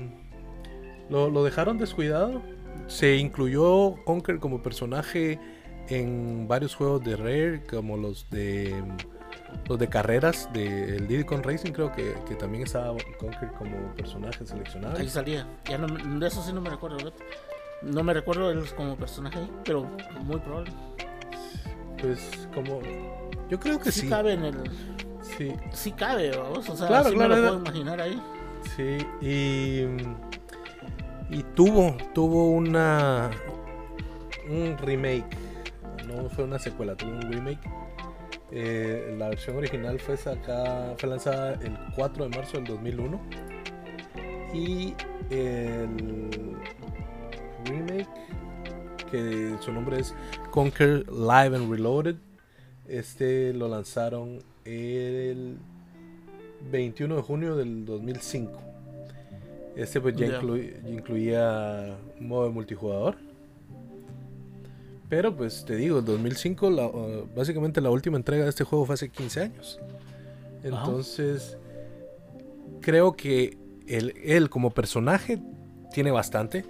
lo, lo dejaron descuidado. Se incluyó Conker como personaje en varios juegos de Rare, como los de los de carreras del Diddy Kong Racing, creo que, que también estaba Conker como personaje seleccionado. Ahí salía. Ya no, de eso sí no me recuerdo. No me recuerdo él como personaje ahí, pero muy probable. Pues como yo creo que sí, sí. cabe en el. Sí, Sí cabe, vamos. O sea, Claro, sí claro, me lo puedo imaginar ahí. sí y y tuvo tuvo una un remake. No fue una secuela, tuvo un remake. Eh, la versión original fue sacada, fue lanzada el 4 de marzo del 2001 y el remake que su nombre es Conquer Live and Reloaded este lo lanzaron el 21 de junio del 2005 este pues ya ya incluía un modo de multijugador pero pues te digo, 2005, la, uh, básicamente la última entrega de este juego fue hace 15 años. Entonces, creo que él, él como personaje tiene bastante.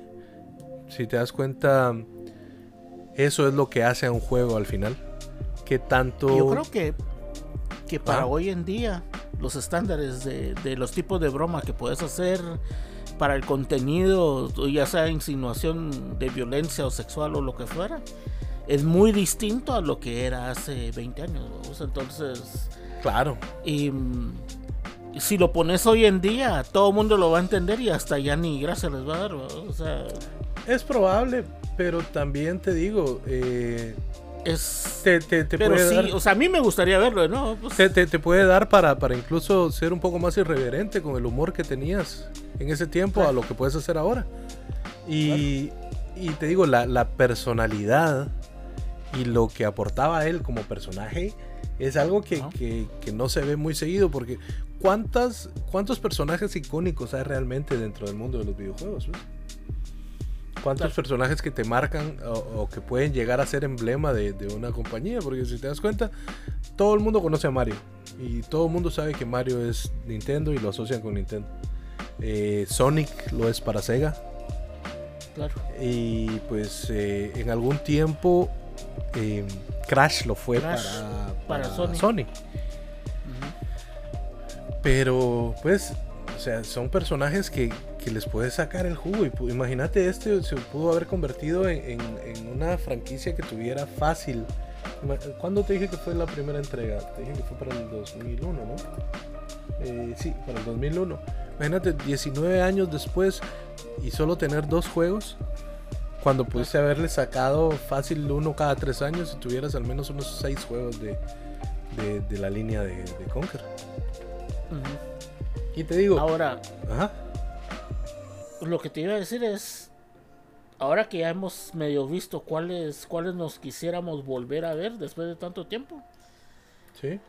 Si te das cuenta, eso es lo que hace a un juego al final. Que tanto... Yo creo que, que para Ah. hoy en día, los estándares de, de los tipos de broma que puedes hacer para el contenido, ya sea insinuación de violencia o sexual o lo que fuera, es muy distinto a lo que era hace 20 años. ¿vamos? Entonces, Claro. y, si lo pones hoy en día, todo el mundo lo va a entender y hasta ya ni gracia les va a dar. ¿vamos? O sea, Es probable, pero también te digo, eh, es... te, te- te Pero puede sí, dar... o sea, a mí me gustaría verlo, ¿no? Pues, Te, te- te puede dar para, para incluso ser un poco más irreverente con el humor que tenías en ese tiempo a lo que puedes hacer ahora. Y, y te digo, la, la personalidad y lo que aportaba él como personaje es algo que, Ajá. que- que no se ve muy seguido porque ¿cuántas, ¿cuántos personajes icónicos hay realmente dentro del mundo de los videojuegos? pues? Cuántos personajes que te marcan o, que pueden llegar a ser emblema de, una compañía. Porque si te das cuenta, todo el mundo conoce a Mario. Y todo el mundo sabe que Mario es Nintendo y lo asocian con Nintendo. Eh, Sonic lo es para Sega. Claro. Y pues eh, en algún tiempo eh, Crash lo fue para, Sony. Pero pues, o sea, son personajes que, les puedes sacar el jugo. Y imagínate, este se pudo haber convertido en, una franquicia que tuviera fácil. ¿Cuándo te dije que fue la primera entrega? Te dije que fue para el 2001, ¿no? Eh, sí, para el 2001. Imagínate, 19 años después y solo tener dos juegos. Cuando pudiste haberle sacado fácil uno cada tres años y tuvieras al menos unos seis juegos de, la línea de, de Conquer. Y te digo. Ahora. Lo que te iba a decir es. Ahora que ya hemos medio visto cuáles, cuáles nos quisiéramos volver a ver después de tanto tiempo. Sí.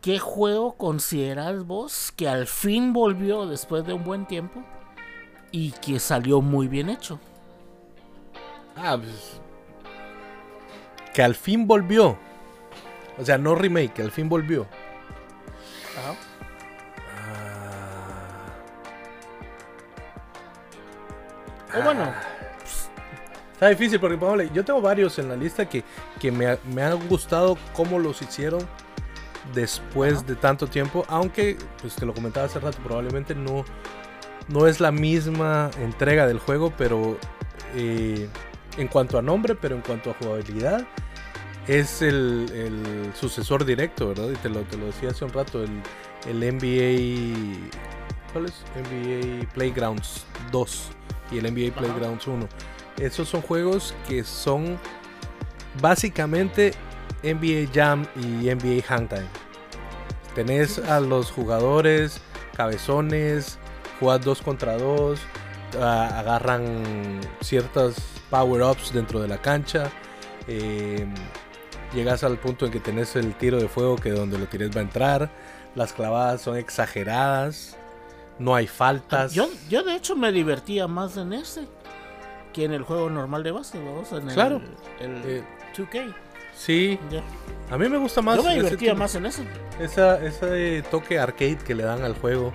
¿Qué juego consideras vos que al fin volvió después de un buen tiempo y que salió muy bien hecho? Ah, pues. Que al fin volvió. O sea, no remake, que al fin volvió. O bueno. Está difícil porque, Pablo, yo tengo varios en la lista que, me, me, han gustado cómo los hicieron después de tanto tiempo. Aunque, pues te lo comentaba hace rato, probablemente no, no es la misma entrega del juego, pero eh, en cuanto a nombre, pero en cuanto a jugabilidad, es el, sucesor directo, ¿verdad? Y te lo, te lo, decía hace un rato, el, el NBA. ¿Cuál es? NBA Playgrounds 2 y el NBA Playgrounds 1. Esos son juegos que son básicamente NBA Jam y NBA Hangtime. Tenés a los jugadores cabezones, juegas dos contra dos, agarran ciertas power-ups dentro de la cancha. Em, llegas al punto en que tenés el tiro de fuego que donde lo tires va a entrar. Las clavadas son exageradas. No hay faltas. Yo, yo de hecho me divertía más en ese que en el juego normal de base. claro. El, 2K. Eh, sí. A mí me gusta más. Yo me divertía más en ese. Esa, ese toque arcade que le dan al juego.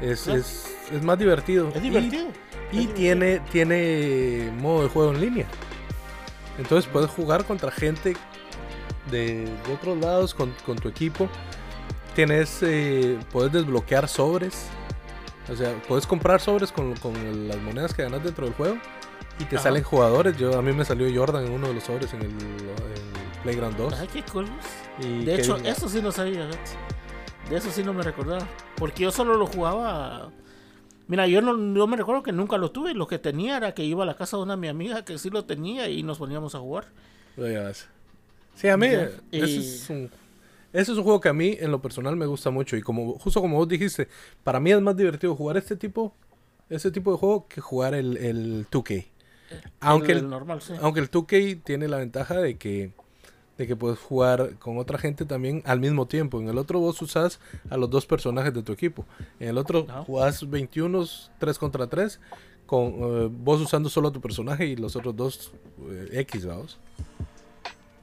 Es, es, es más divertido. Es divertido. Y, tiene, tiene modo de juego en línea. Entonces puedes jugar contra gente de, otros lados con, tu equipo. Tienes, eh, puedes desbloquear sobres. O sea, puedes comprar sobres con, las monedas que ganas dentro del juego. Y te salen jugadores. Yo, a mí me salió Jordan en uno de los sobres en el, Playground 2. Ay, qué cool. de hecho, eso sí no sabía. De eso sí no me recordaba. Porque yo solo lo jugaba. Mira, yo no yo me recuerdo que nunca lo tuve. Lo que tenía era que iba a la casa de una mi amiga que sí lo tenía y nos poníamos a jugar. Sí, a mí. Ese, es un, ese, es un, juego que a mí, en lo personal, me gusta mucho. Y como justo como vos dijiste, para mí es más divertido jugar este tipo, este tipo de juego que jugar el, el 2K. Aunque el, normal, sí. aunque el 2K tiene la ventaja de que de que puedes jugar con otra gente también al mismo tiempo. En el otro vos usas a los dos personajes de tu equipo. En el otro jugás 21, 3 contra 3, con eh, vos usando solo a tu personaje y los otros dos eh, X, vamos.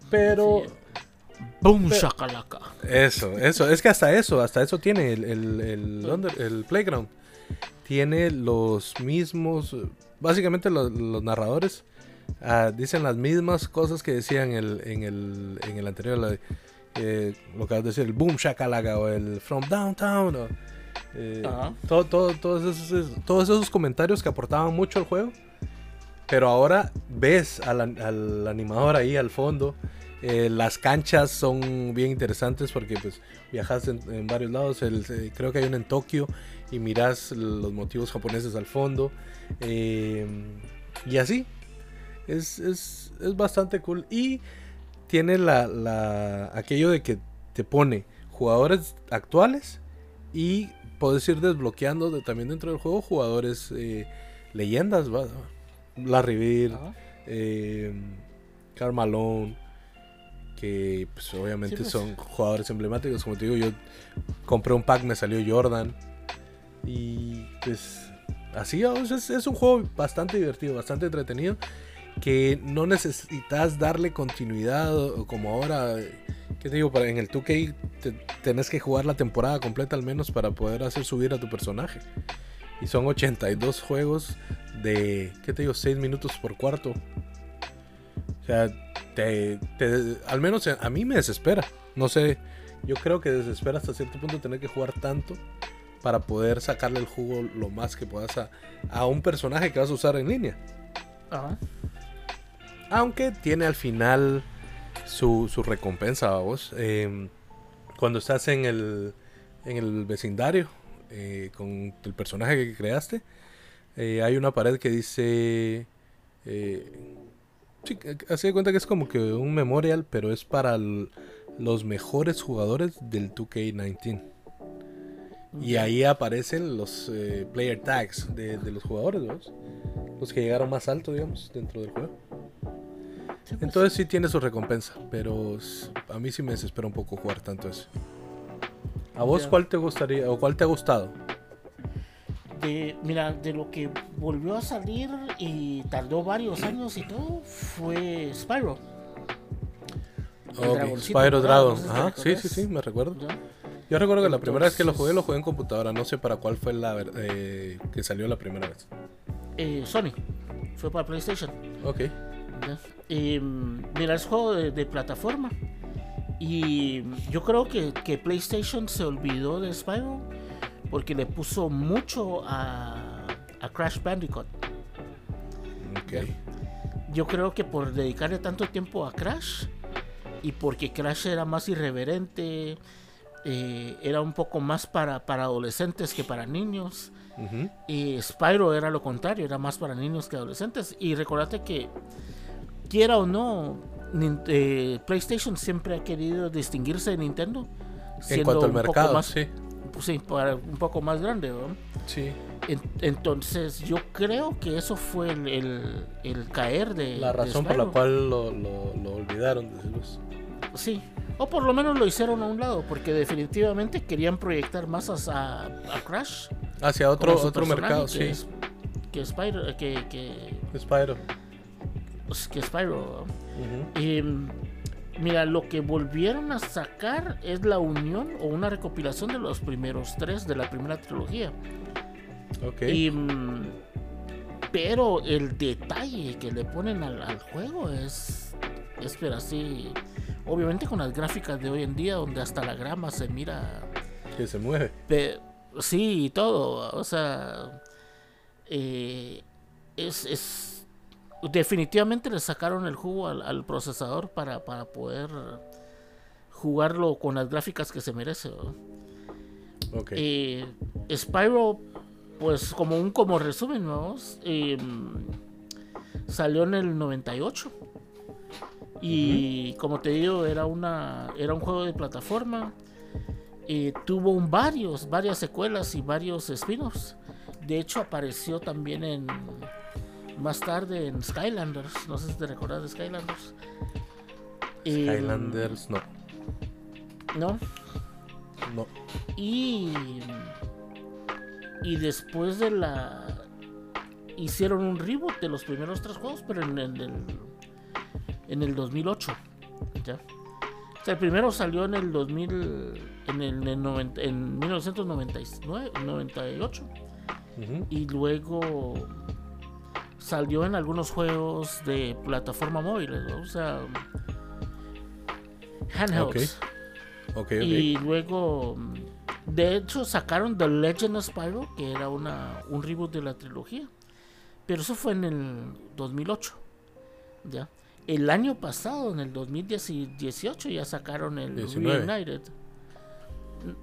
Pero... Boom shakalaka. Eso, eso, es que hasta eso, hasta eso tiene el, el, el, el Playground. Tiene los mismos, básicamente los narradores Ah, dicen las mismas cosas que decían el, en, el, en el anterior, eh, lo que vas a decir, el Boom Shakalaka o el From Downtown. O, eh, todo, todo, todos, esos, todos esos comentarios que aportaban mucho al juego. Pero ahora ves al, al animador ahí al fondo. Eh, las canchas son bien interesantes porque pues viajas en, varios lados. creo que hay uno en Tokio y miras los motivos japoneses al fondo. y así, es, es, es bastante cool. Y tiene la, la, aquello de que te pone jugadores actuales y puedes ir desbloqueando también dentro del juego jugadores eh, leyendas. Larry Bird, eh, que pues, obviamente pues. son jugadores emblemáticos. Como te digo, yo compré un pack, me salió Jordan. Y pues Así es, es un juego bastante divertido, bastante entretenido, que no necesitas darle continuidad como ahora. ¿Qué te digo? Para, en el 2K tenés que jugar la temporada completa al menos para poder hacer subir a tu personaje. Y son 82 juegos de, ¿qué te digo? 6 minutos por cuarto. O sea, te, al menos a mí me desespera. No sé, yo creo que desespera hasta cierto punto tener que jugar tanto para poder sacarle el jugo lo más que puedas a, un personaje que vas a usar en línea. Aunque tiene al final su, recompensa, vos. Em, cuando estás en el, en el vecindario eh, con el personaje que creaste, eh, hay una pared que dice... Eh, sí, así de cuenta que es como que un memorial, pero es para los mejores jugadores del 2K19. Y ahí aparecen los eh, player tags de, los jugadores, Los que llegaron más alto, digamos, dentro del juego. Pues Entonces sí tiene su recompensa, pero a mí sí me desespera un poco jugar tanto eso. ¿A vos cuál te gustaría o cuál te ha gustado? De, mira, de lo que volvió a salir y tardó varios años y todo, fue Spyro. Spyro Dragon. Ajá, sí, sí, sí, me recuerdo. Yo recuerdo que la primera vez que lo jugué, lo jugué en computadora. No sé para cuál fue la eh, que salió la primera vez. Eh, Sony. Fue para PlayStation. Ok. mira, es juego de, plataforma. Y yo creo que, PlayStation se olvidó de Spyro porque le puso mucho a, Crash Bandicoot. Ok. Yo creo que por dedicarle tanto tiempo a Crash y porque Crash era más irreverente eh, era un poco más para, para adolescentes que para niños. Y Spyro era lo contrario, era más para niños que adolescentes. Y recordate que, quiera o no, eh, PlayStation siempre ha querido distinguirse de Nintendo. En cuanto al mercado, más, sí. Pues sí, un poco más grande. Sí. entonces yo creo que eso fue el, el, caer de... La razón por la cual lo, lo, lo olvidaron, Sí, o por lo menos lo hicieron a un lado, porque definitivamente querían proyectar más a, Crash. Hacia otro, otro mercado, sí. que Spyro. Que, que, Spyro. Que Spyro. y, mira, lo que volvieron a sacar es la unión o una recopilación de los primeros tres de la primera trilogía. Ok. Mm, pero el detalle que le ponen al, al juego es. Es pero así Obviamente con las gráficas de hoy en día, donde hasta la grama se mira. Que se mueve. sí, y todo. O sea. Eh, es, Definitivamente le sacaron el jugo al, procesador para, para, poder jugarlo con las gráficas que se merece. Okay. Eh, Spyro, pues como un como resumen, ¿no? Eh, salió en el 98. Y como te digo, era, una, era un juego de plataforma. y tuvo un varios, varias secuelas y varios spin-offs. De hecho, apareció también en más tarde en Skylanders. No sé si te recuerdas de Skylanders. Skylanders, no. ¿No? No. Y. Y después de la. Hicieron un reboot de los primeros tres juegos, pero en el en el 2008. ¿ya? O sea, el primero salió en el 2000, en, el, en, 1998. Y luego salió en algunos juegos de plataforma móvil, o sea, handhelds. Y luego, de hecho, sacaron The Legend of Spyro, que era una, un reboot de la trilogía. Pero eso fue en el 2008. ¿ya? El año pasado, en el 2018, ya sacaron el Reunited.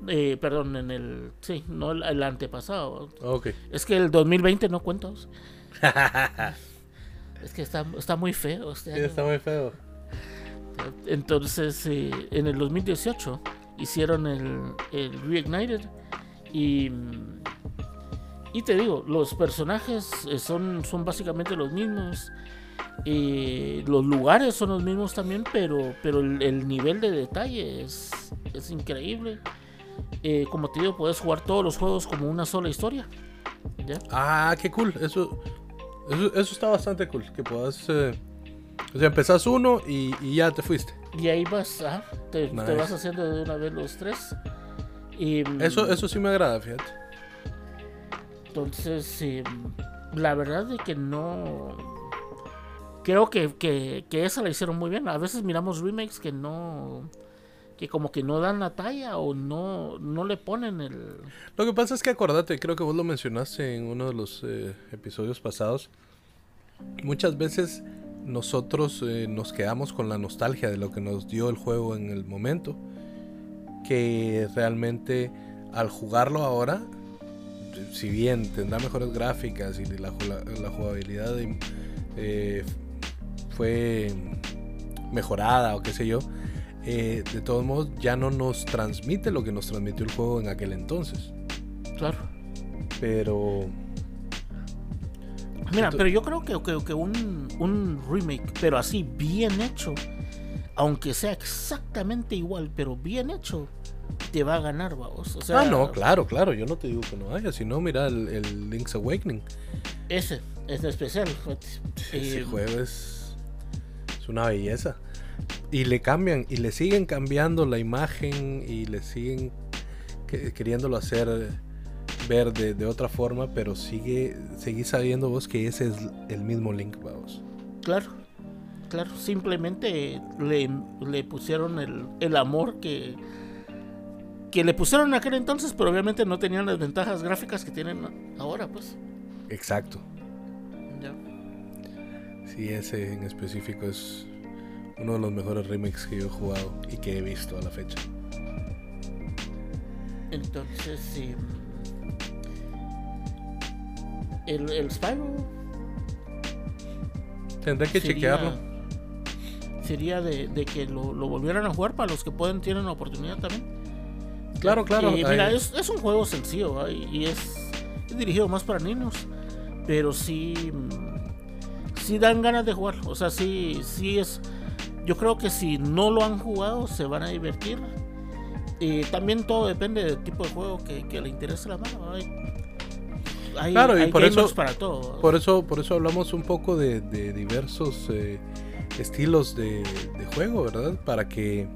Eh, perdón, en el. Sí, no el, antepasado. Es que el 2020 no cuenta. es que está, está muy feo. Este está muy feo. Entonces, eh, en el 2018 hicieron el, el Reignited. Y. Y te digo, los personajes eh, son, son básicamente los mismos. Eh, los lugares son los mismos también, pero, pero el, nivel de detalle es, increíble. Eh, como te digo, puedes jugar todos los juegos como una sola historia. ¿Ya? Ah, qué cool. Eso, eso, eso está bastante cool. Que puedas. eh, o sea, empezás uno y, y ya te fuiste. Y ahí vas, ajá, te, vas haciendo de una vez los tres. Y, mm, Eso, eso sí me agrada, fíjate. Entonces, la verdad es que no. Creo que, que, que esa la hicieron muy bien. A veces miramos remakes que no. Que como que no dan la talla o no, no le ponen el. Lo que pasa es que acordate, creo que vos lo mencionaste en uno de los eh, episodios pasados. Muchas veces nosotros eh, nos quedamos con la nostalgia de lo que nos dio el juego en el momento. Que realmente al jugarlo ahora, si bien tendrá mejores gráficas y la, la jugabilidad eh, fue mejorada o qué sé yo, eh, de todos modos ya no nos transmite lo que nos transmitió el juego en aquel entonces. Claro. Pero Mira, pero yo creo que, que, que un, un remake, pero así bien hecho, aunque sea exactamente igual, pero bien hecho, te va a ganar, vamos. O sea, ah, no, claro, claro, yo no te digo que no haya, sino mira el, el Link's Awakening. Ese es especial. Ese Eh, juego es, es una belleza. Y le cambian, y le siguen cambiando la imagen, y le siguen que- queriéndolo hacer ver de, de otra forma, pero sigue, seguís sabiendo vos que ese es el mismo Link, vamos. Claro, claro, simplemente le, le pusieron el, el amor que, que le pusieron en aquel entonces, pero obviamente no tenían las ventajas gráficas que tienen ahora, pues. Exacto. Ya. Sí, ese en específico es uno de los mejores remakes que yo he jugado y que he visto a la fecha. Entonces, sí. El, el Spyro Tendré que sería- chequearlo. Sería de, de que lo, lo volvieran a jugar para los que pueden, tienen la oportunidad también. Claro, claro. Y mira, ahí- es, es un juego sencillo ¿eh? y es, es dirigido más para niños, pero sí, mm, sí dan ganas de jugar. O sea, sí, sí es. Yo creo que si no lo han jugado, se van a divertir. Y también todo depende del tipo de juego que, que le interese la mano. Hay, hay, Claro, y por eso- para todo. Por eso, por eso hablamos un poco de, de diversos eh, estilos de, de juego, ¿verdad? Para que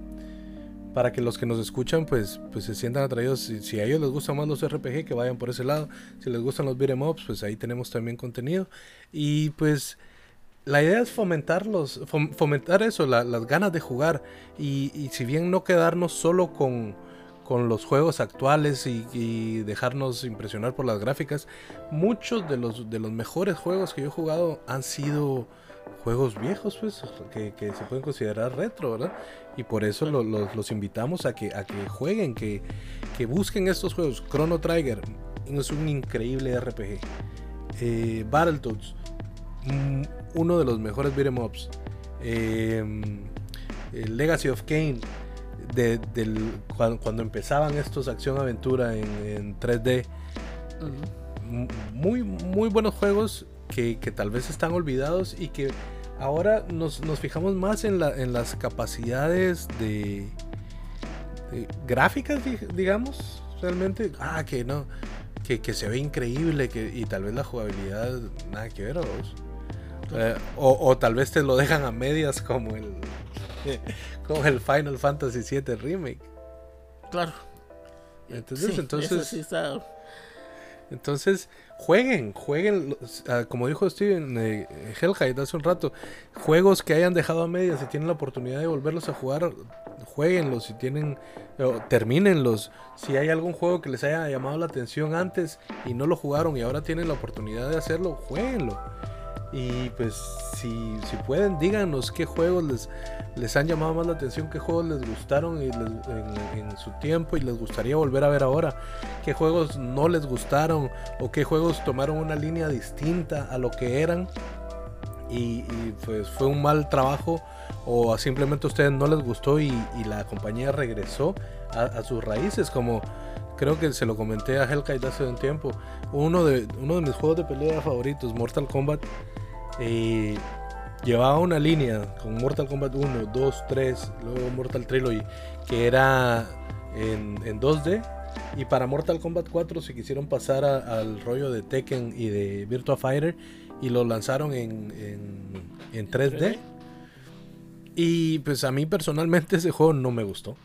para que los que nos escuchan pues, pues se sientan atraídos. Si, si a ellos les gustan más los RPG, que vayan por ese lado. Si les gustan los beat'em ups, pues ahí tenemos también contenido. Y pues la idea es fomentarlos, fom- fomentar eso, la- las ganas de jugar. Y, y si bien no quedarnos solo con, con los juegos actuales y, dejarnos impresionar por las gráficas, muchos de los, de los mejores juegos que yo he jugado han sido juegos viejos, pues, que, que se pueden considerar retro, ¿verdad? Y por eso lo- los, los invitamos a que, a que jueguen, que, que busquen estos juegos. Chrono Trigger es un increíble RPG. Eh, Battletoads, mm, uno de los mejores beat'em ups. Eh, eh, Legacy of Kane, de- del, cuando, cuando empezaban estos acción-aventura en, en 3D. Ujú. M- Muy, muy buenos juegos que, que tal vez están olvidados y que ahora nos, nos fijamos más en, la- en las capacidades de, de gráficas, di- digamos, realmente. Ah, que no, que, que se ve increíble que, y tal vez la jugabilidad nada que ver, ¿vos? Eh, o, o tal vez te lo dejan a medias como el, como el Final Fantasy VII Remake. Claro. Entonces, Sí, entonces, eso sí está- Entonces, jueguen, jueguen, ah, como dijo Steven eh, Hellhide hace un rato, juegos que hayan dejado a medias, si tienen la oportunidad de volverlos a jugar, jueguenlos, si tienen, o termínenlos, si hay algún juego que les haya llamado la atención antes y no lo jugaron y ahora tienen la oportunidad de hacerlo, jueguenlo. Y pues si, si pueden, díganos qué juegos les, les han llamado más la atención, qué juegos les gustaron y en, su tiempo y les gustaría volver a ver ahora, qué juegos no les gustaron o qué juegos tomaron una línea distinta a lo que eran y, pues fue un mal trabajo o simplemente a ustedes no les gustó y, la compañía regresó a, a sus raíces como creo que se lo comenté a Hellkite hace un tiempo. Uno de, uno de mis juegos de pelea favoritos Mortal Kombat llevaba una línea con Mortal Kombat 1, 2, 3, luego Mortal Trilogy, que era en, en 2D Y para Mortal Kombat 4 se quisieron pasar al rollo de Tekken y de Virtua Fighter y lo lanzaron en, en, 3D. Y pues a mí personalmente ese juego no me gustó.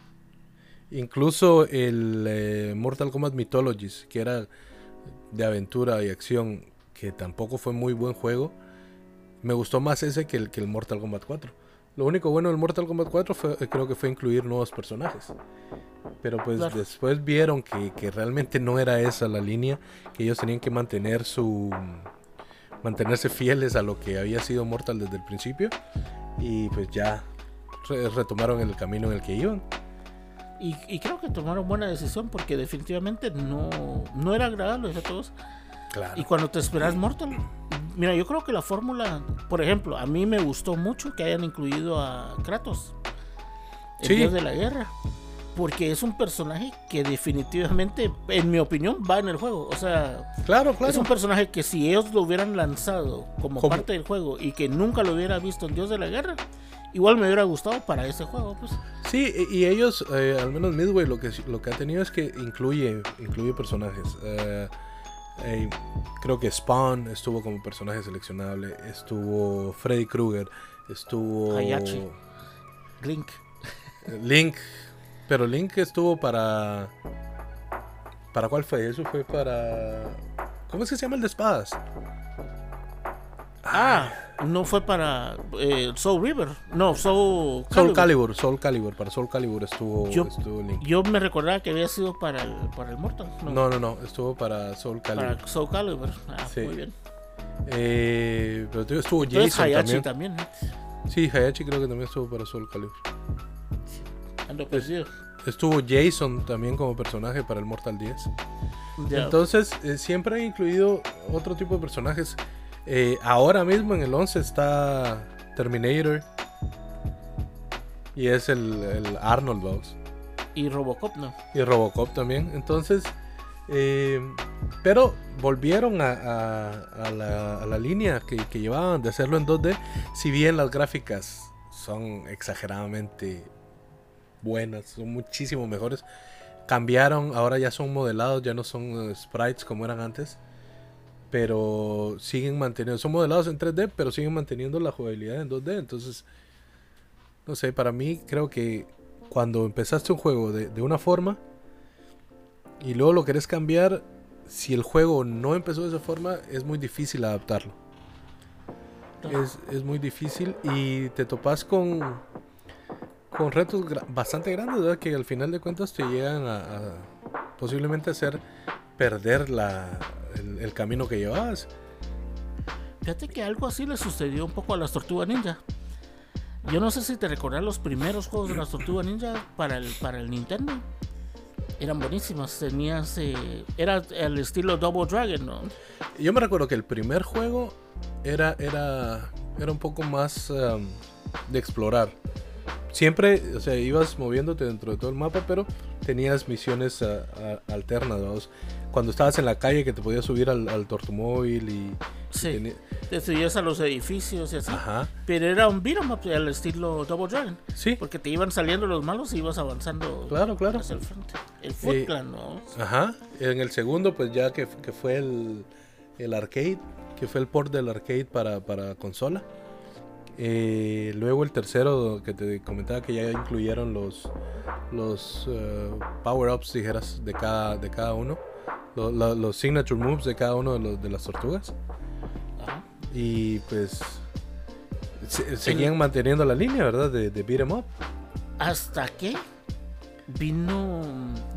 Incluso el eh, Mortal Kombat Mythologies, que era de aventura y acción, que tampoco fue muy buen juego, me gustó más ese que el, que el Mortal Kombat 4. Lo único bueno del Mortal Kombat 4 fue, eh, creo que fue incluir nuevos personajes. Pero pues después vieron que, que, realmente no era esa la línea, que ellos tenían que mantener su mantenerse fieles a lo que había sido Mortal desde el principio y pues ya retomaron el camino en el que iban. Y, y, creo que tomaron buena decisión porque definitivamente no, no era agradable a todos. Y cuando te esperas Mortal, mira, yo creo que la fórmula, por ejemplo, a mí me gustó mucho que hayan incluido a Kratos, el dios de la guerra porque es un personaje que definitivamente, en mi opinión, va en el juego. O sea, claro, claro. es un personaje que si ellos lo hubieran lanzado como parte del juego y que nunca lo hubiera visto en Dios de la Guerra, igual me hubiera gustado para ese juego. Pues. Sí, y ellos, eh, al menos Midway, lo que, lo que ha tenido es que incluye, incluye personajes. Eh, eh, creo que Spawn estuvo como personaje seleccionable, estuvo Freddy Krueger, estuvo... Hayachi. Link. Link, pero Link estuvo para. ¿Para cuál fue? Eso fue para. ¿Cómo es que se llama el de espadas? Ah, no fue para eh, Soul River. No, Soul Calibur. Soul Calibur. Soul Calibur. Para Soul Calibur estuvo, yo, estuvo Link. Yo me recordaba que había sido para el, para el Mortal. No. no, no, Estuvo para Soul Calibur. Para Soul Calibur. Ah, muy bien. Eh, pero estuvo Jason Hayachi también. también Sí, Hayachi creo que también estuvo para Soul Calibur. Ando perdido. Estuvo Jason también como personaje para el Mortal 10. Entonces, eh, siempre he incluido otro tipo de personajes. Eh, ahora mismo en el 11 está Terminator. Y es el, Arnold, Boss. Y Robocop, ¿no? Y Robocop también. Entonces, eh, pero volvieron a, la, línea que, que, llevaban de hacerlo en 2D. Si bien las gráficas son exageradamente buenas, son muchísimo mejores. Cambiaron, ahora ya son modelados, ya no son eh, sprites como eran antes. Pero siguen manteniendo, son modelados en 3D, pero siguen manteniendo la jugabilidad en 2D. Entonces, no sé, para mí creo que cuando empezaste un juego de, una forma y luego lo querés cambiar, si el juego no empezó de esa forma, es muy difícil adaptarlo. Es, es, muy difícil y te topas con con retos bastante grandes, ¿verdad? Que al final de cuentas te llegan a, posiblemente hacer perder la, el, camino que llevabas. Fíjate que algo así le sucedió un poco a las Tortugas Ninja. Yo no sé si te recordás los primeros juegos de las Tortugas Ninja para el, para el Nintendo. Eran buenísimos. Tenías. Eh, era el estilo Double Dragon, ¿no? Yo me recuerdo que el primer juego era, era, era un poco más um, de explorar siempre, o sea, ibas moviéndote dentro de todo el mapa, pero tenías misiones alternas, Cuando estabas en la calle que te podías subir al, al tortumóvil y... Sí, te subías a los edificios y así. Ajá. Pero era un beat'em up al estilo Double Dragon. Sí. Porque te iban saliendo los malos y ibas avanzando claro, claro. hacia el frente. El Foot eh, ¿no? Ajá. En el segundo, pues ya que, que fue el, el arcade, que fue el port del arcade para, para consola eh, luego el tercero que te comentaba que ya incluyeron los, los eh, power-ups, dijeras, de cada, de cada uno. Los, signature moves de cada uno de, los, de las tortugas. Y pues seguían manteniendo la línea, ¿verdad? De, de beat em up. Hasta que vino.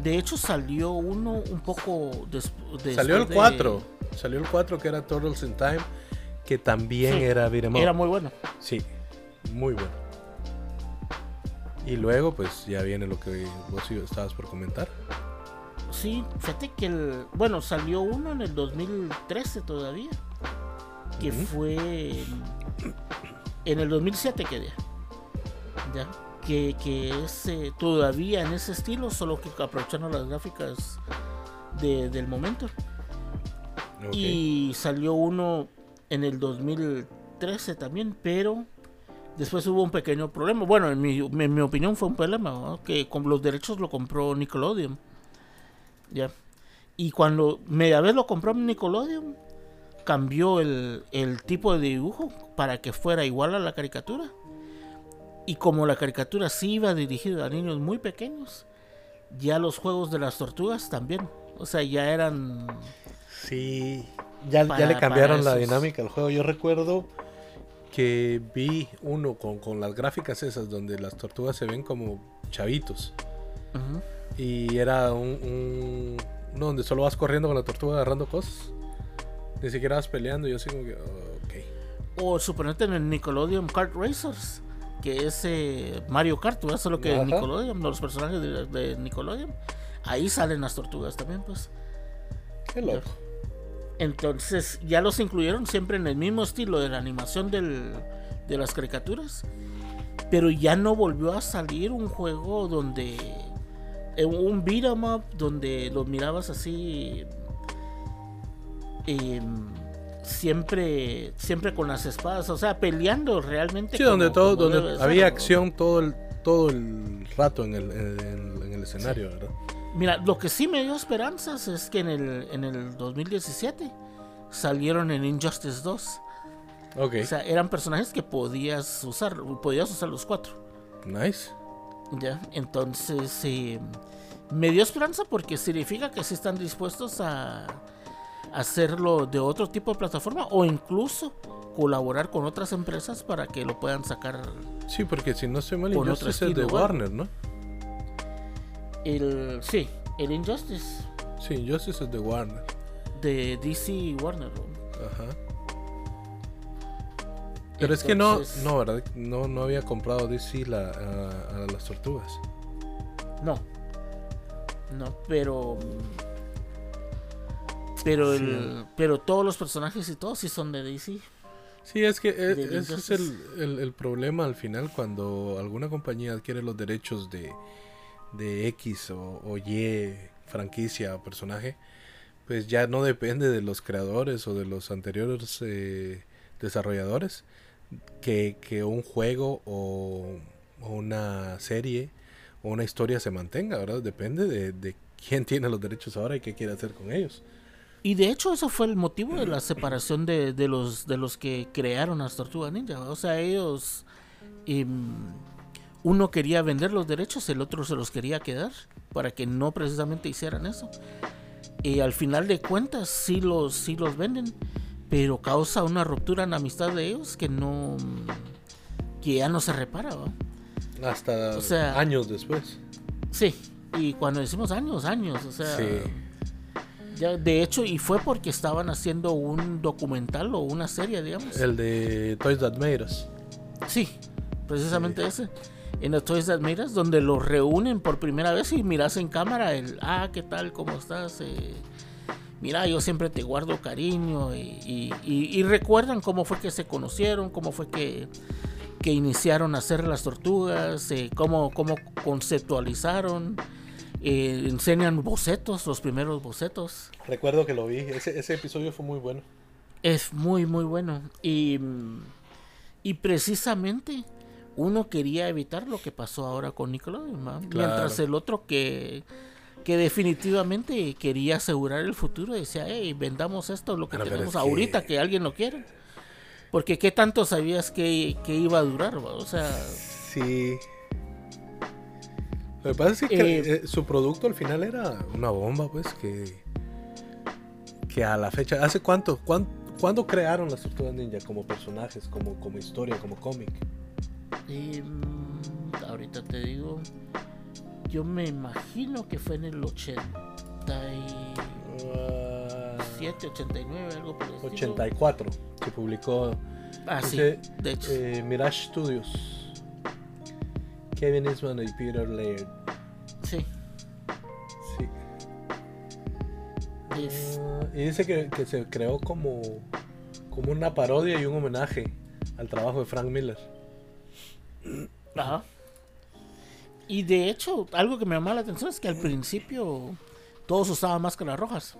De hecho, salió uno un poco después. Salió el 4. Salió el 4 que era Turtles in Time que también era beat'em Era muy bueno. Sí, muy bueno. Y luego, pues ya viene lo que vos estabas por comentar. Sí, fíjate que el. Bueno, salió uno en el 2013 todavía. Que fue. En el 2007 que Ya. Que, que es eh, todavía en ese estilo, solo que aprovechando las gráficas del momento. Y salió uno en el 2013 también, pero después hubo un pequeño problema. Bueno, en mi, opinión fue un problema, que con los derechos lo compró Nickelodeon. Ya. Y cuando media vez lo compró Nickelodeon, cambió el, el tipo de dibujo para que fuera igual a la caricatura. Y como la caricatura sí iba dirigida a niños muy pequeños, ya los juegos de las tortugas también. O sea, ya eran. Sí, ya, ya le cambiaron la dinámica al juego. Yo recuerdo que vi uno con, con las gráficas esas donde las tortugas se ven como chavitos. Y era un, un- uno donde solo vas corriendo con la tortuga agarrando cosas. Ni siquiera vas peleando. Y yo así como que, ok. O suponete en el Nickelodeon Kart Racers, que es eh, Mario Kart, ¿verdad? Solo que Ajá. Nickelodeon, los personajes de, de Nickelodeon, ahí salen las tortugas también, pues. Qué loco. Entonces ya los incluyeron siempre en el mismo estilo de la animación del- de las caricaturas. Pero ya no volvió a salir un juego donde. Eh, Un beat 'em up donde los mirabas así. em, siempre. Siempre con las espadas. O sea, peleando realmente. Sí, donde todo, donde ser, había ¿no? acción todo el, todo el rato en el, en, en el escenario, ¿verdad? Mira, lo que sí me dio esperanzas es que en el, en el 2017 salieron en Injustice 2. Ok, O sea, eran personajes que podías usar, podías usar los cuatro. nice. Ya, entonces eh, me dio esperanza porque significa que sí están dispuestos a hacerlo de otro tipo de plataforma o incluso colaborar con otras empresas para que lo puedan sacar Sí, porque si no estoy mal, Injustice es de estilo, ¿verdad? Warner, ¿no? el sí, el Injustice Sí, Injustice es de Warner. de DC y Warner. ¿no? Ajá. Pero es que no, no, ¿verdad? No, no había comprado DC la, a, a las tortugas. No. No, pero. Pero Sí. el. Pero todos los personajes y todos sí son de DC. Sí, es que e- De ese es el, el- el problema al final cuando alguna compañía adquiere los derechos de, de X o, o Y franquicia o personaje, pues ya no depende de los creadores o de los anteriores eh, desarrolladores que, que un juego o, una serie o una historia se mantenga, ¿verdad? Depende de, de quién tiene los derechos ahora y qué quiere hacer con ellos. Y de hecho, eso fue el motivo de la separación de, de los, de los que crearon las Tortugas Ninja. O sea, ellos. em, uno quería vender los derechos, el otro se los quería quedar. Para que no precisamente hicieran eso. Y al final de cuentas, sí los, sí los venden. Pero causa una ruptura en la amistad de ellos que no. que ya no se repara, ¿va? Hasta O sea- años después. Sí, y cuando decimos años, años, o sea, Sí. ya, de hecho, y fue porque estaban haciendo un documental o una serie, digamos. El de Toys That Made Us. Sí, precisamente ese. En los Toys That Made Us, donde los reúnen por primera vez y miras en cámara el, ah, ¿qué tal? ¿Cómo estás? Eh, mira, yo siempre te guardo cariño y, y- y- y recuerdan cómo fue que se conocieron, cómo fue que, que iniciaron a hacer las tortugas, eh, cómo, cómo conceptualizaron, eh, enseñan bocetos, los primeros bocetos. Recuerdo que lo vi. Ese, ese episodio fue muy bueno. Es muy, muy bueno. Y, y precisamente uno quería evitar lo que pasó ahora con Nickelodeon, ¿va? mientras el otro que, que definitivamente quería asegurar el futuro decía, hey, vendamos esto, lo que Pero, tenemos ahorita, que... alguien lo quiere. Porque qué tanto sabías que, que iba a durar, ¿va? o sea, Sí. Lo que pasa es que Eh, eh, su producto al final era una bomba, pues, que, que a la fecha... ¿Hace cuánto? ¿Cuán- ¿Cuándo crearon las Tortugas Ninja como personajes, como, como historia, como cómic? mm, ahorita te digo, yo me imagino que fue en el 87, Ah, 89, algo por el estilo. 84 se publicó Ah, sí, de hecho. eh, Mirage Studios. Kevin Eastman y Peter Laird. sí. Sí. es- Ah, y dice que, que se creó como, como una parodia y un homenaje al trabajo de Frank Miller. Ajá. Y de hecho, algo que me llamó la atención es que al principio todos usaban máscaras rojas.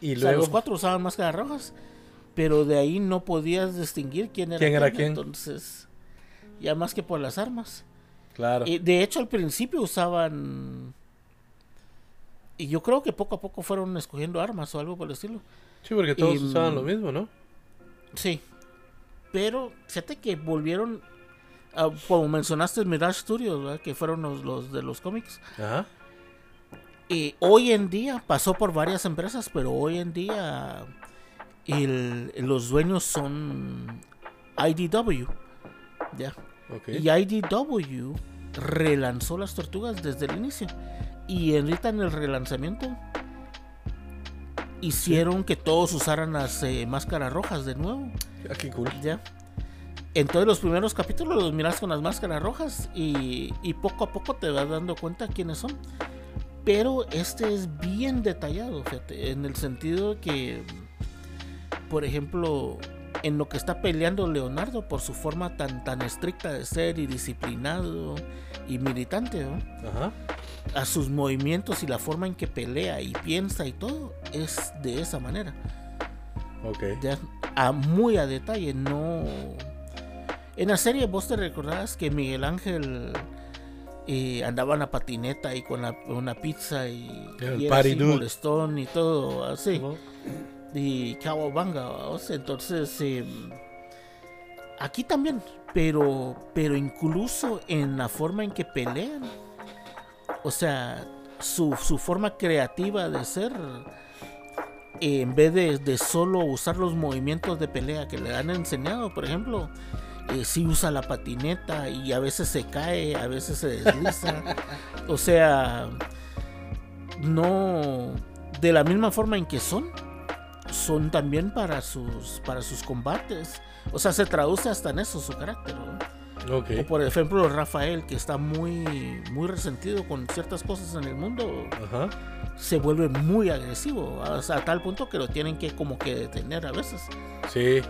Y O sea, luego, los cuatro usaban máscaras rojas. Pero de ahí no podías distinguir quién era ¿Quién era quién? Entonces, ya más que por las armas. claro, Eh, de hecho, al principio usaban y yo creo que poco a poco fueron escogiendo armas o algo por el estilo. Sí, porque todos Y, usaban mm, lo mismo, ¿no? Sí. Pero fíjate que volvieron, ah, como mencionaste, Mirage Studios, ¿verdad? que fueron los, los de los cómics. Ajá. Y hoy en día pasó por varias empresas, pero hoy en día el- los dueños son IDW. Ya. Y IDW relanzó las tortugas desde el inicio. Y ahorita en el relanzamiento hicieron que todos usaran las eh, máscaras rojas de nuevo. Ah, qué cool. Ya. Entonces los primeros capítulos los miras con las máscaras rojas y, y poco a poco te vas dando cuenta quiénes son. Pero este es bien detallado, fíjate, en el sentido que, por ejemplo, en lo que está peleando Leonardo por su forma tan, tan estricta de ser y disciplinado y militante, ¿no? Ajá. a sus movimientos y la forma en que pelea y piensa y todo es de esa manera Ok. ya a muy a detalle, no. En la serie vos te recordás que Miguel Ángel eh, andaba en la patineta y con la, una pizza y, El y era así molestón y todo así. ¿No? Y Cowabunga, o sea, entonces eh, aquí también, pero, pero incluso en la forma en que pelean, o sea, su, su forma creativa de ser, en vez de, de solo usar los movimientos de pelea que le han enseñado, por ejemplo, eh, sí usa la patineta y a veces se cae, a veces se desliza, o sea, no de la misma forma en que son son también para sus para sus combates o sea se traduce hasta en eso su carácter ¿no? Ok. o por ejemplo Rafael que está muy muy resentido con ciertas cosas en el mundo Ajá. se vuelve muy agresivo o sea, a tal punto que lo tienen que como que detener a veces Sí.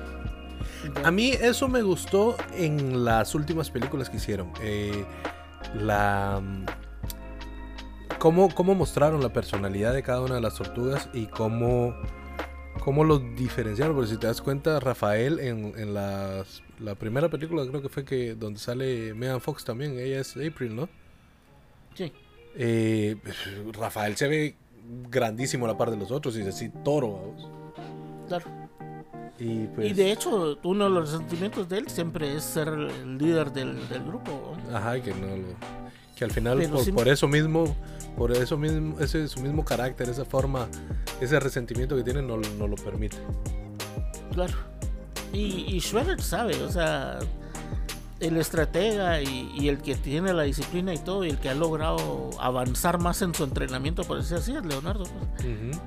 A mí eso me gustó en las últimas películas que hicieron. Eh, la. mm, Cómo, cómo mostraron la personalidad de cada una de las tortugas y cómo, cómo los diferenciaron. Porque si te das cuenta, Rafael en, en las- la primera película creo que fue que donde sale Megan Fox también, ella es April, ¿no? sí Eh, Rafael se ve grandísimo a la par de los otros y es así toro. vamos. claro Y, pues, y de hecho uno de los resentimientos de él siempre es ser el líder del, del grupo. Ajá, que no lo- que al final por, eso mismo, por eso mismo, ese su mismo carácter, esa forma, ese resentimiento que tiene no, no lo permite. Claro. Y, y sabe, o sea, el estratega y, y el que tiene la disciplina y todo, y el que ha logrado avanzar más en su entrenamiento, por decir así, es Leonardo. pues.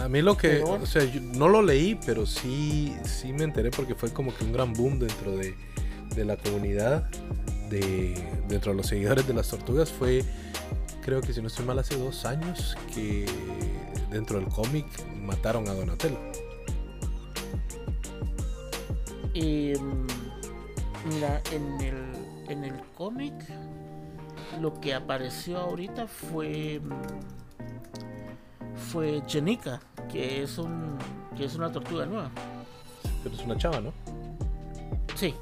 A mí lo que, o sea, yo no lo leí, pero sí, sí me enteré porque fue como que un gran boom dentro de, de la comunidad, de, dentro de los seguidores de las tortugas. Fue, creo que si no estoy mal, hace dos años que dentro del cómic mataron a Donatello. Y mm, mira, en el, en el cómic, lo que apareció ahorita fue. Fue Jenica, que es un. que es una tortuga nueva. Pero es una chava, ¿no? Sí.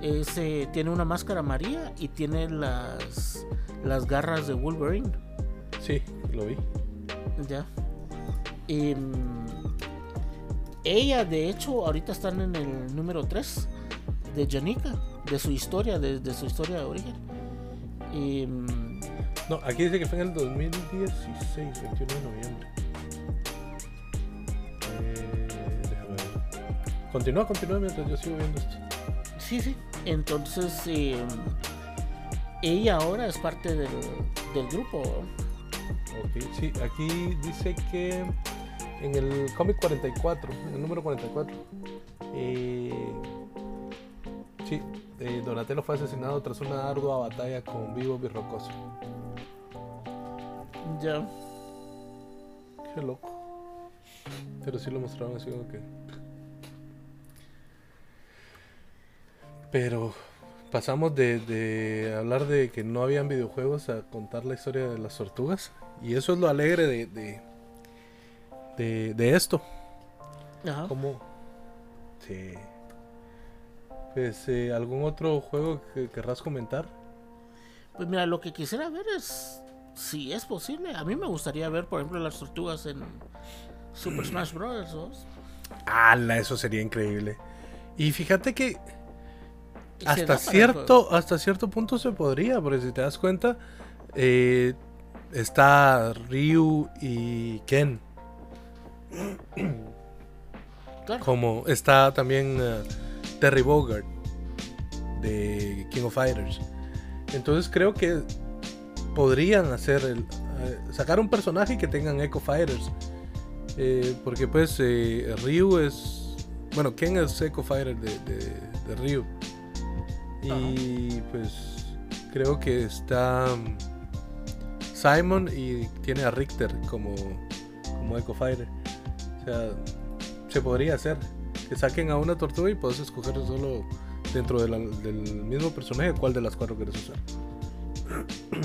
Es, eh, tiene una máscara amarilla y tiene las, las garras de Wolverine. Sí, lo vi. Ya. Y, mm, ella, de hecho, ahorita están en el número 3 de Janika, de su historia, de, de su historia de origen. Y, mm, No, aquí dice que fue en el 2016, 21 de noviembre. Continúa, continúa mientras yo sigo viendo esto. sí, sí. Entonces, eh, ella ahora es parte del, del grupo. Ok, sí, aquí dice que en el cómic 44, en el número 44, eh, sí, eh, Donatello fue asesinado tras una ardua batalla con Vivo Birrocoso. Ya. Qué loco. Pero sí lo mostraron así como que. Pero pasamos de, de hablar de que no habían videojuegos a contar la historia de las tortugas. Y eso es lo alegre de, de, de, de esto. Ajá. Como. Sí. Pues, eh, ¿algún otro juego que querrás comentar? Pues mira, lo que quisiera ver es si es posible, a mí me gustaría ver, por ejemplo, las tortugas en Super Smash Bros. ¡Hala! Eso sería increíble. Y fíjate que hasta cierto, hasta cierto punto se podría, porque si te das cuenta, eh, está Ryu y Ken. Como está también eh, Terry Bogard de King of Fighters. Entonces creo que podrían hacer el, eh, sacar un personaje que tengan Echo Fighters. porque pues Ryu es. Bueno, Ken es Echo Fighter de, de Ryu. Y pues creo que está um, Simon y tiene a Richter como, como Echo Fighter. O sea, se podría hacer. Que saquen a una tortuga y puedes escoger solo dentro del mismo personaje cuál de las cuatro quieres usar.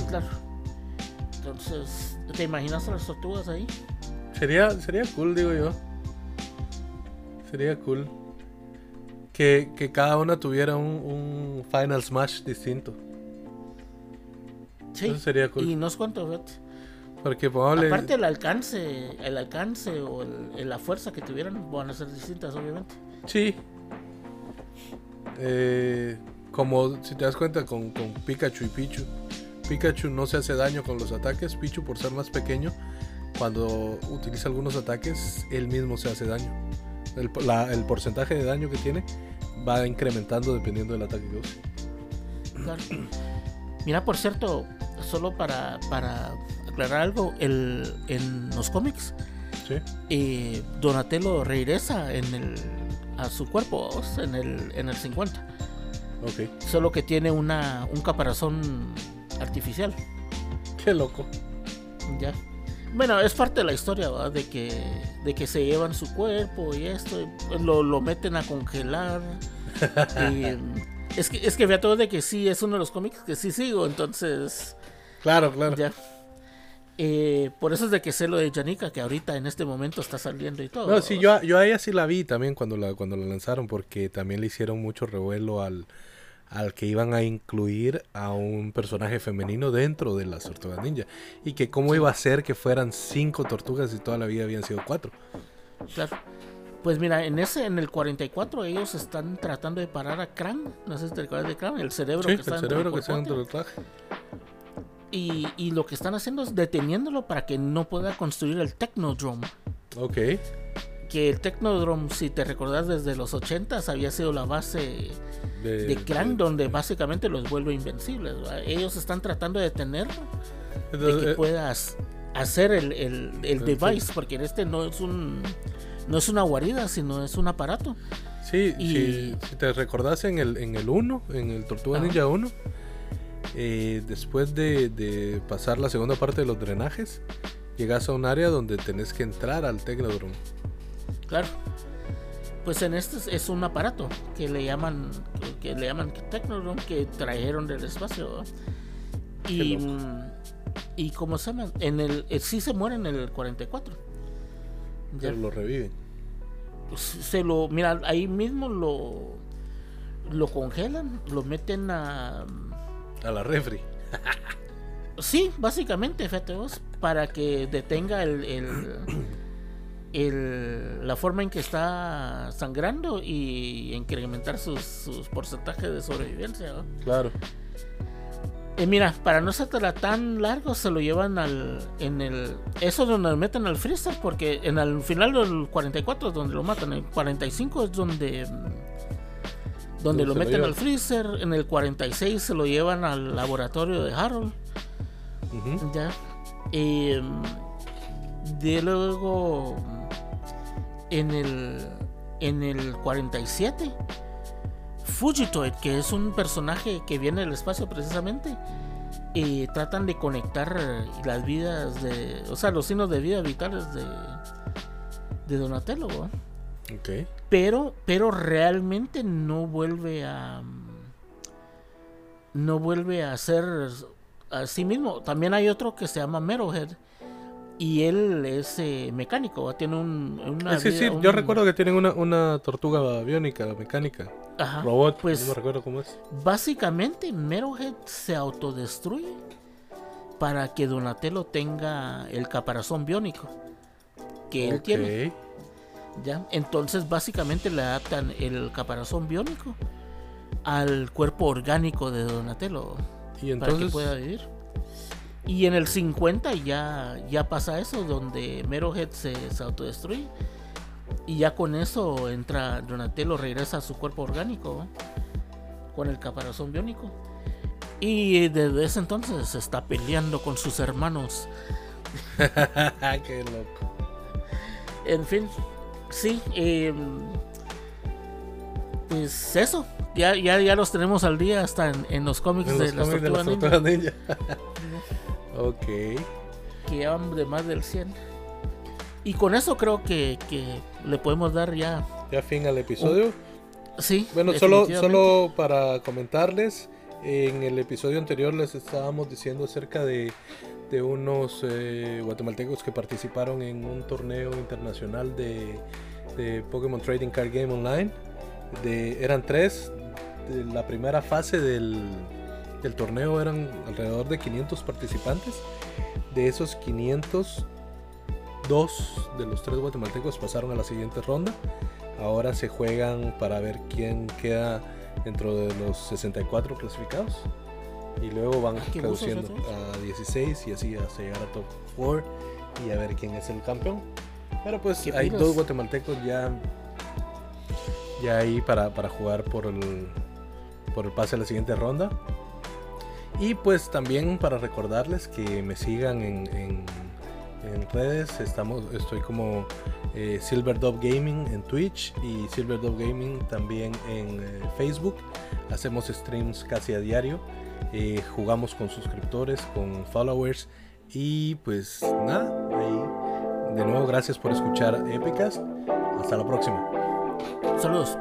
Claro. Entonces, ¿te imaginas a las tortugas ahí? Sería, sería cool, digo yo. Sería cool que, cada una tuviera un, Final Smash distinto. Sí. sería cool. Y no es cuánto, Porque probable... Aparte el alcance, el alcance o la fuerza que tuvieran van a ser distintas, obviamente. Sí. Eh, como si te das cuenta con, con Pikachu y Pichu. Pikachu no se hace daño con los ataques, Pichu por ser más pequeño, cuando utiliza algunos ataques, él mismo se hace daño. El, el porcentaje de daño que tiene va incrementando dependiendo del ataque que use. Mira, por cierto, solo para, para aclarar algo, el, en los cómics, eh, Donatello regresa en el, a su cuerpo en el, en el 50. Okay. Solo que tiene una, un caparazón artificial. Qué loco. Ya. Bueno, es parte de la historia, ¿verdad? De que, de que se llevan su cuerpo y esto, lo, lo meten a congelar es que, es que vea todo de que sí, es uno de los cómics que sí sigo, entonces. Claro, claro. Ya. Eh, por eso es de que sé lo de Janika, que ahorita en este momento está saliendo y todo. No, sí, yo, yo a ella sí la vi también cuando la, cuando la lanzaron, porque también le hicieron mucho revuelo al, al que iban a incluir a un personaje femenino dentro de las tortugas ninja. Y que cómo iba a ser que fueran cinco tortugas y toda la vida habían sido cuatro. Claro. Pues mira, en ese, en el 44 ellos están tratando de parar a Krang, no sé si te recuerdas de Krang, el cerebro que está el cerebro que está dentro del traje. Y, y, lo que están haciendo es deteniéndolo para que no pueda construir el Technodrome. Ok. Que el Technodrome, si te recordás desde los 80 había sido la base de, Krang, donde básicamente los vuelve invencibles. Ellos están tratando de detenerlo, de que eh, puedas hacer el, el, el device, porque este no es un no es una guarida, sino es un aparato. Sí, y... si, te recordás en el, en el 1, en el Tortuga Ninja 1, eh, después de, pasar la segunda parte de los drenajes, llegas a un área donde tenés que entrar al Technodrome. Claro. Pues en este es un aparato que le llaman que, le llaman Technodrome que trajeron del espacio. Y, y como se llama, en el eh, sí se muere en el 44 pero lo reviven. Se lo, mira, ahí mismo lo, lo congelan, lo meten a. A la refri. sí, básicamente, fíjate vos, para que detenga el, el, la forma en que está sangrando y incrementar sus, sus porcentajes de sobrevivencia. Claro. Eh, mira, para no ser tan largo, se lo llevan al. En el. Eso donde lo meten al freezer, porque en el final del 44 es donde lo matan. En el 45 es donde. Donde lo meten al freezer. En el 46 se lo llevan al laboratorio de Harold. Ya. Eh, de luego. En el. En el 47 Fugitoid, que es un personaje que viene del espacio precisamente, y tratan de conectar las vidas de, o sea, los signos de vida vitales de, de Donatello. Pero, pero realmente no vuelve a, no vuelve a ser a sí mismo. También hay otro que se llama Merohead y él es eh, mecánico, tiene un, una... Sí, sí, yo recuerdo que tienen una, una tortuga biónica, mecánica. Ajá, robot, pues no recuerdo cómo es. Básicamente Merohead se autodestruye para que Donatello tenga el caparazón biónico que él tiene. ¿Ya? Entonces básicamente le adaptan el caparazón biónico al cuerpo orgánico de Donatello y entonces... para que pueda vivir. Y en el 50 ya, ya pasa eso, donde Merohead se, se autodestruye. Y ya con eso entra Donatello, regresa a su cuerpo orgánico con el caparazón biónico. Y desde ese entonces se está peleando con sus hermanos. Qué loco. En fin, sí. Em, pues eso. Ya, ya, ya los tenemos al día hasta en, los cómics de, las Tortugas Ninja. ok. Que van de más del 100. Y con eso creo que, que le podemos dar ya. Ya fin al episodio. sí. Bueno, solo, solo para comentarles. En el episodio anterior les estábamos diciendo acerca de, de unos eh, guatemaltecos que participaron en un torneo internacional de, de Pokémon Trading Card Game Online. De, eran tres. De la primera fase del, del torneo eran alrededor de 500 participantes. De esos 500, dos de los tres guatemaltecos pasaron a la siguiente ronda. Ahora se juegan para ver quién queda dentro de los 64 clasificados. Y luego van reduciendo a 16 y así hasta llegar a top 4 y a ver quién es el campeón. Pero pues hay dos guatemaltecos ya, ya ahí para, para jugar por el, por el pase a la siguiente ronda. Y pues también para recordarles que me sigan en, en, redes. Estamos, estoy como eh, Gaming en Twitch y Silver Dove Gaming también en eh, Facebook. Hacemos streams casi a diario. Eh, jugamos con suscriptores, con followers. Y pues nada, ahí de nuevo gracias por escuchar Épicas. Hasta la próxima. Saludos.